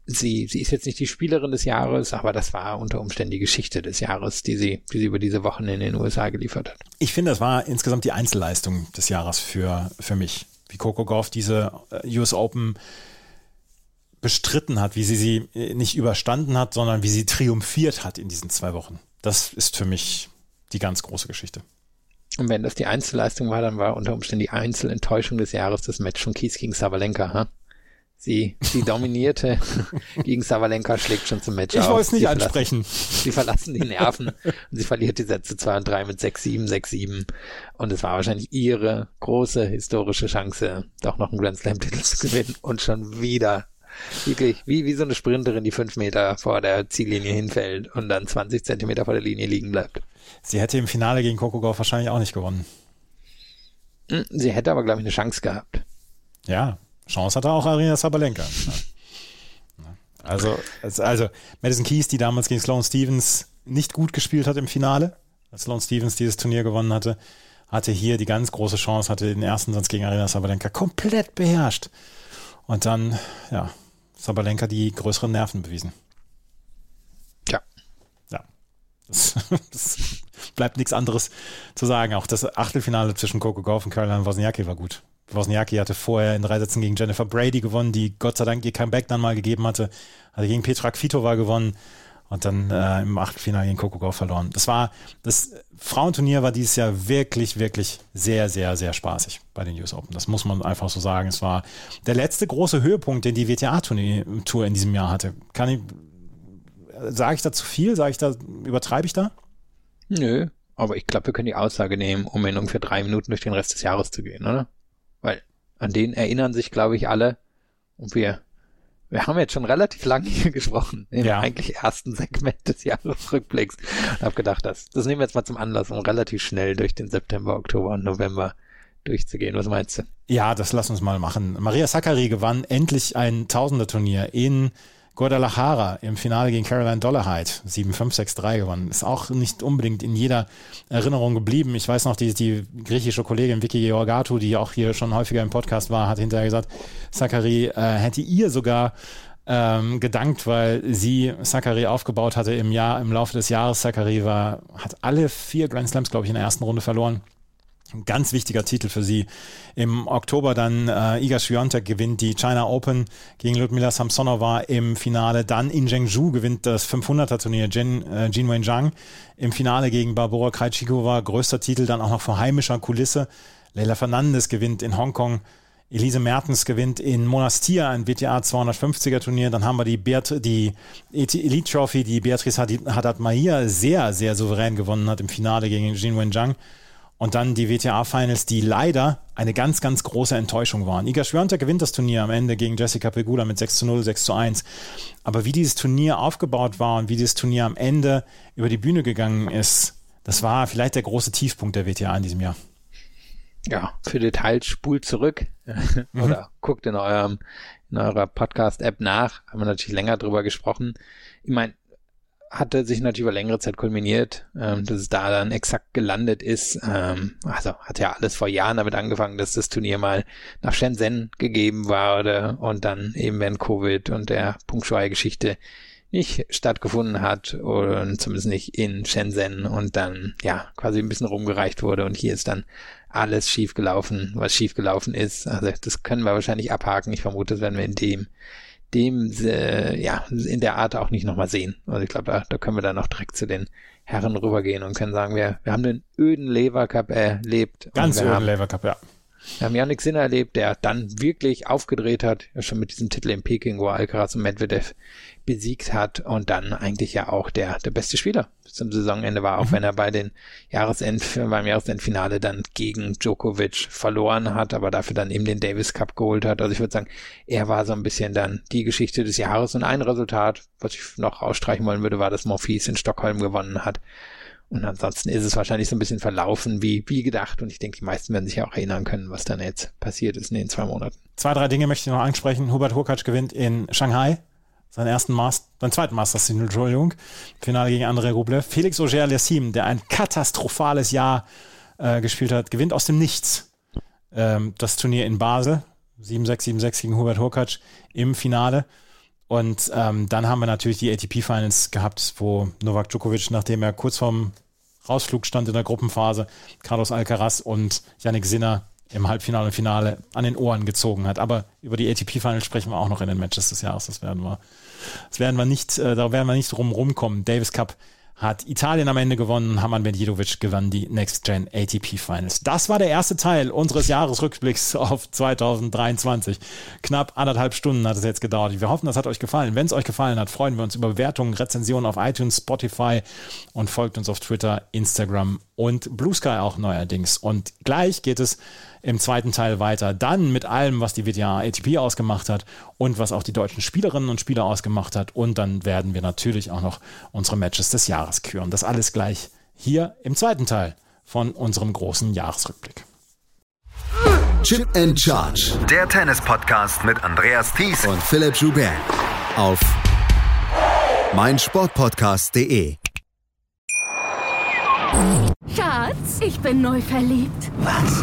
sie, sie ist jetzt nicht die Spielerin des Jahres, aber das war unter Umständen die Geschichte des Jahres, die sie, die sie über diese Wochen in den USA geliefert hat. Ich finde, das war insgesamt die Einzelleistung des Jahres für, für mich. Wie Coco Golf diese äh, US Open bestritten hat, wie sie sie äh, nicht überstanden hat, sondern wie sie triumphiert hat in diesen zwei Wochen. Das ist für mich die ganz große Geschichte. Und wenn das die Einzelleistung war, dann war unter Umständen die Einzelenttäuschung des Jahres das Match von Kies gegen Savalenka. Huh? Sie, sie dominierte gegen Savalenka, schlägt schon zum Match Ich wollte es nicht sie ansprechen. Verlassen, sie verlassen die Nerven und sie verliert die Sätze 2 und 3 mit 6-7, 6-7. Und es war wahrscheinlich ihre große historische Chance, doch noch einen Grand Slam-Titel zu gewinnen und schon wieder wirklich wie, wie so eine Sprinterin, die fünf Meter vor der Ziellinie hinfällt und dann 20 Zentimeter vor der Linie liegen bleibt. Sie hätte im Finale gegen Gauff wahrscheinlich auch nicht gewonnen. Hm, sie hätte aber, glaube ich, eine Chance gehabt. Ja, Chance hatte auch Arina Sabalenka. Also, also Madison Keys, die damals gegen Sloane Stevens nicht gut gespielt hat im Finale, als Sloane Stevens dieses Turnier gewonnen hatte, hatte hier die ganz große Chance, hatte den ersten Satz gegen Arina Sabalenka komplett beherrscht. Und dann, ja, Sabalenka die größeren Nerven bewiesen. Ja. Ja. Das, das bleibt nichts anderes zu sagen. Auch das Achtelfinale zwischen Coco Gauff und Caroline Wozniacki war gut. Wozniacki hatte vorher in drei Sätzen gegen Jennifer Brady gewonnen, die Gott sei Dank ihr Comeback dann mal gegeben hatte. Hatte gegen Petra Kvitova gewonnen und dann äh, im Achtelfinale gegen Coco Gauff verloren. Das war, das Frauenturnier war dieses Jahr wirklich, wirklich sehr, sehr, sehr spaßig bei den US Open. Das muss man einfach so sagen. Es war der letzte große Höhepunkt, den die WTA-Tour in diesem Jahr hatte. Kann ich, sage ich da zu viel? Sage ich da, übertreibe ich da? Nö, aber ich glaube, wir können die Aussage nehmen, um in ungefähr drei Minuten durch den Rest des Jahres zu gehen, oder? Weil an den erinnern sich, glaube ich, alle. Und wir, wir haben jetzt schon relativ lange hier gesprochen, im ja. eigentlich ersten Segment des Jahresrückblicks. Und habe gedacht, das, das nehmen wir jetzt mal zum Anlass, um relativ schnell durch den September, Oktober und November durchzugehen. Was meinst du? Ja, das lass uns mal machen. Maria Sakkari gewann endlich ein Tausender-Turnier in Guadalajara im Finale gegen Caroline Dollarhide 7-5-6-3 gewonnen. Ist auch nicht unbedingt in jeder Erinnerung geblieben. Ich weiß noch, die, die griechische Kollegin Vicky Georgatou, die auch hier schon häufiger im Podcast war, hat hinterher gesagt, Zachary äh, hätte ihr sogar ähm, gedankt, weil sie Zachary aufgebaut hatte im Jahr, im Laufe des Jahres. Zachary war, hat alle vier Grand Slams, glaube ich, in der ersten Runde verloren. Ein ganz wichtiger Titel für sie. Im Oktober dann äh, Iga Swiatek gewinnt die China Open gegen Ludmila Samsonova im Finale. Dann in Zhengzhou gewinnt das 500er Turnier Jin, äh, Jin Wen Zhang im Finale gegen Barbara Krejcikova. Größter Titel dann auch noch vor heimischer Kulisse. Leila Fernandes gewinnt in Hongkong. Elise Mertens gewinnt in Monastir ein WTA 250er Turnier. Dann haben wir die, Beat die Elite Trophy, die Beatrice Haddad Mahia sehr, sehr souverän gewonnen hat im Finale gegen Jin Wen Zhang. Und dann die WTA-Finals, die leider eine ganz, ganz große Enttäuschung waren. Iga Swiatek gewinnt das Turnier am Ende gegen Jessica Pegula mit 6 zu 0, 6 zu 1. Aber wie dieses Turnier aufgebaut war und wie dieses Turnier am Ende über die Bühne gegangen ist, das war vielleicht der große Tiefpunkt der WTA in diesem Jahr. ja, für Details spult zurück mhm. oder guckt in eurem in eurer Podcast-App nach. Haben wir natürlich länger drüber gesprochen. Ich meine, hatte sich natürlich über längere Zeit kulminiert, ähm, dass es da dann exakt gelandet ist. Ähm, also hat ja alles vor Jahren damit angefangen, dass das Turnier mal nach Shenzhen gegeben wurde und dann eben während Covid und der Punktschwei-Geschichte nicht stattgefunden hat oder zumindest nicht in Shenzhen und dann ja quasi ein bisschen rumgereicht wurde und hier ist dann alles schief gelaufen, was schief gelaufen ist. Also das können wir wahrscheinlich abhaken. Ich vermute, das werden wir in dem dem äh, ja in der Art auch nicht nochmal sehen. Also ich glaube, da, da können wir dann noch direkt zu den Herren rübergehen und können sagen, wir, wir haben den öden Lever Cup erlebt. Ganz öden haben, Lever Cup, ja. Wir haben Yannick Sinner erlebt, der dann wirklich aufgedreht hat, ja schon mit diesem Titel in Peking, wo Alcaraz und Medvedev besiegt hat und dann eigentlich ja auch der, der beste Spieler zum Saisonende war, auch mhm. wenn er bei den Jahresend, beim Jahresendfinale dann gegen Djokovic verloren hat, aber dafür dann eben den Davis Cup geholt hat. Also ich würde sagen, er war so ein bisschen dann die Geschichte des Jahres und ein Resultat, was ich noch ausstreichen wollen würde, war, dass Morphis in Stockholm gewonnen hat. Und ansonsten ist es wahrscheinlich so ein bisschen verlaufen wie, wie gedacht. Und ich denke, die meisten werden sich ja auch erinnern können, was dann jetzt passiert ist in den zwei Monaten. Zwei, drei Dinge möchte ich noch ansprechen. Hubert Hurkacz gewinnt in Shanghai seinen ersten Master, seinen zweiten Masters-Titel, Entschuldigung, Finale gegen André Rublev. Felix Auger-Aliassime, der ein katastrophales Jahr äh, gespielt hat, gewinnt aus dem Nichts ähm, das Turnier in Basel. 7-6, 7-6 gegen Hubert Hurkacz im Finale. Und ähm, dann haben wir natürlich die ATP-Finals gehabt, wo Novak Djokovic, nachdem er kurz vorm Rausflug stand in der Gruppenphase, Carlos Alcaraz und Yannick Sinner im Halbfinale und Finale an den Ohren gezogen hat. Aber über die ATP-Finals sprechen wir auch noch in den Matches des Jahres. Das werden wir, das werden wir nicht, äh, da werden wir nicht drum rumkommen. Davis Cup hat Italien am Ende gewonnen, Haman Medjedovic gewann die Next Gen ATP Finals. Das war der erste Teil unseres Jahresrückblicks auf 2023. Knapp anderthalb Stunden hat es jetzt gedauert. Wir hoffen, das hat euch gefallen. Wenn es euch gefallen hat, freuen wir uns über Bewertungen, Rezensionen auf iTunes, Spotify und folgt uns auf Twitter, Instagram und Blue Sky auch neuerdings. Und gleich geht es im zweiten Teil weiter. Dann mit allem, was die WTA ATP ausgemacht hat und was auch die deutschen Spielerinnen und Spieler ausgemacht hat. Und dann werden wir natürlich auch noch unsere Matches des Jahres küren. Das alles gleich hier im zweiten Teil von unserem großen Jahresrückblick. Chip and Charge. Der Tennis-Podcast mit Andreas Thies und Philipp Joubert. Auf meinsportpodcast.de. Schatz, ich bin neu verliebt. Was?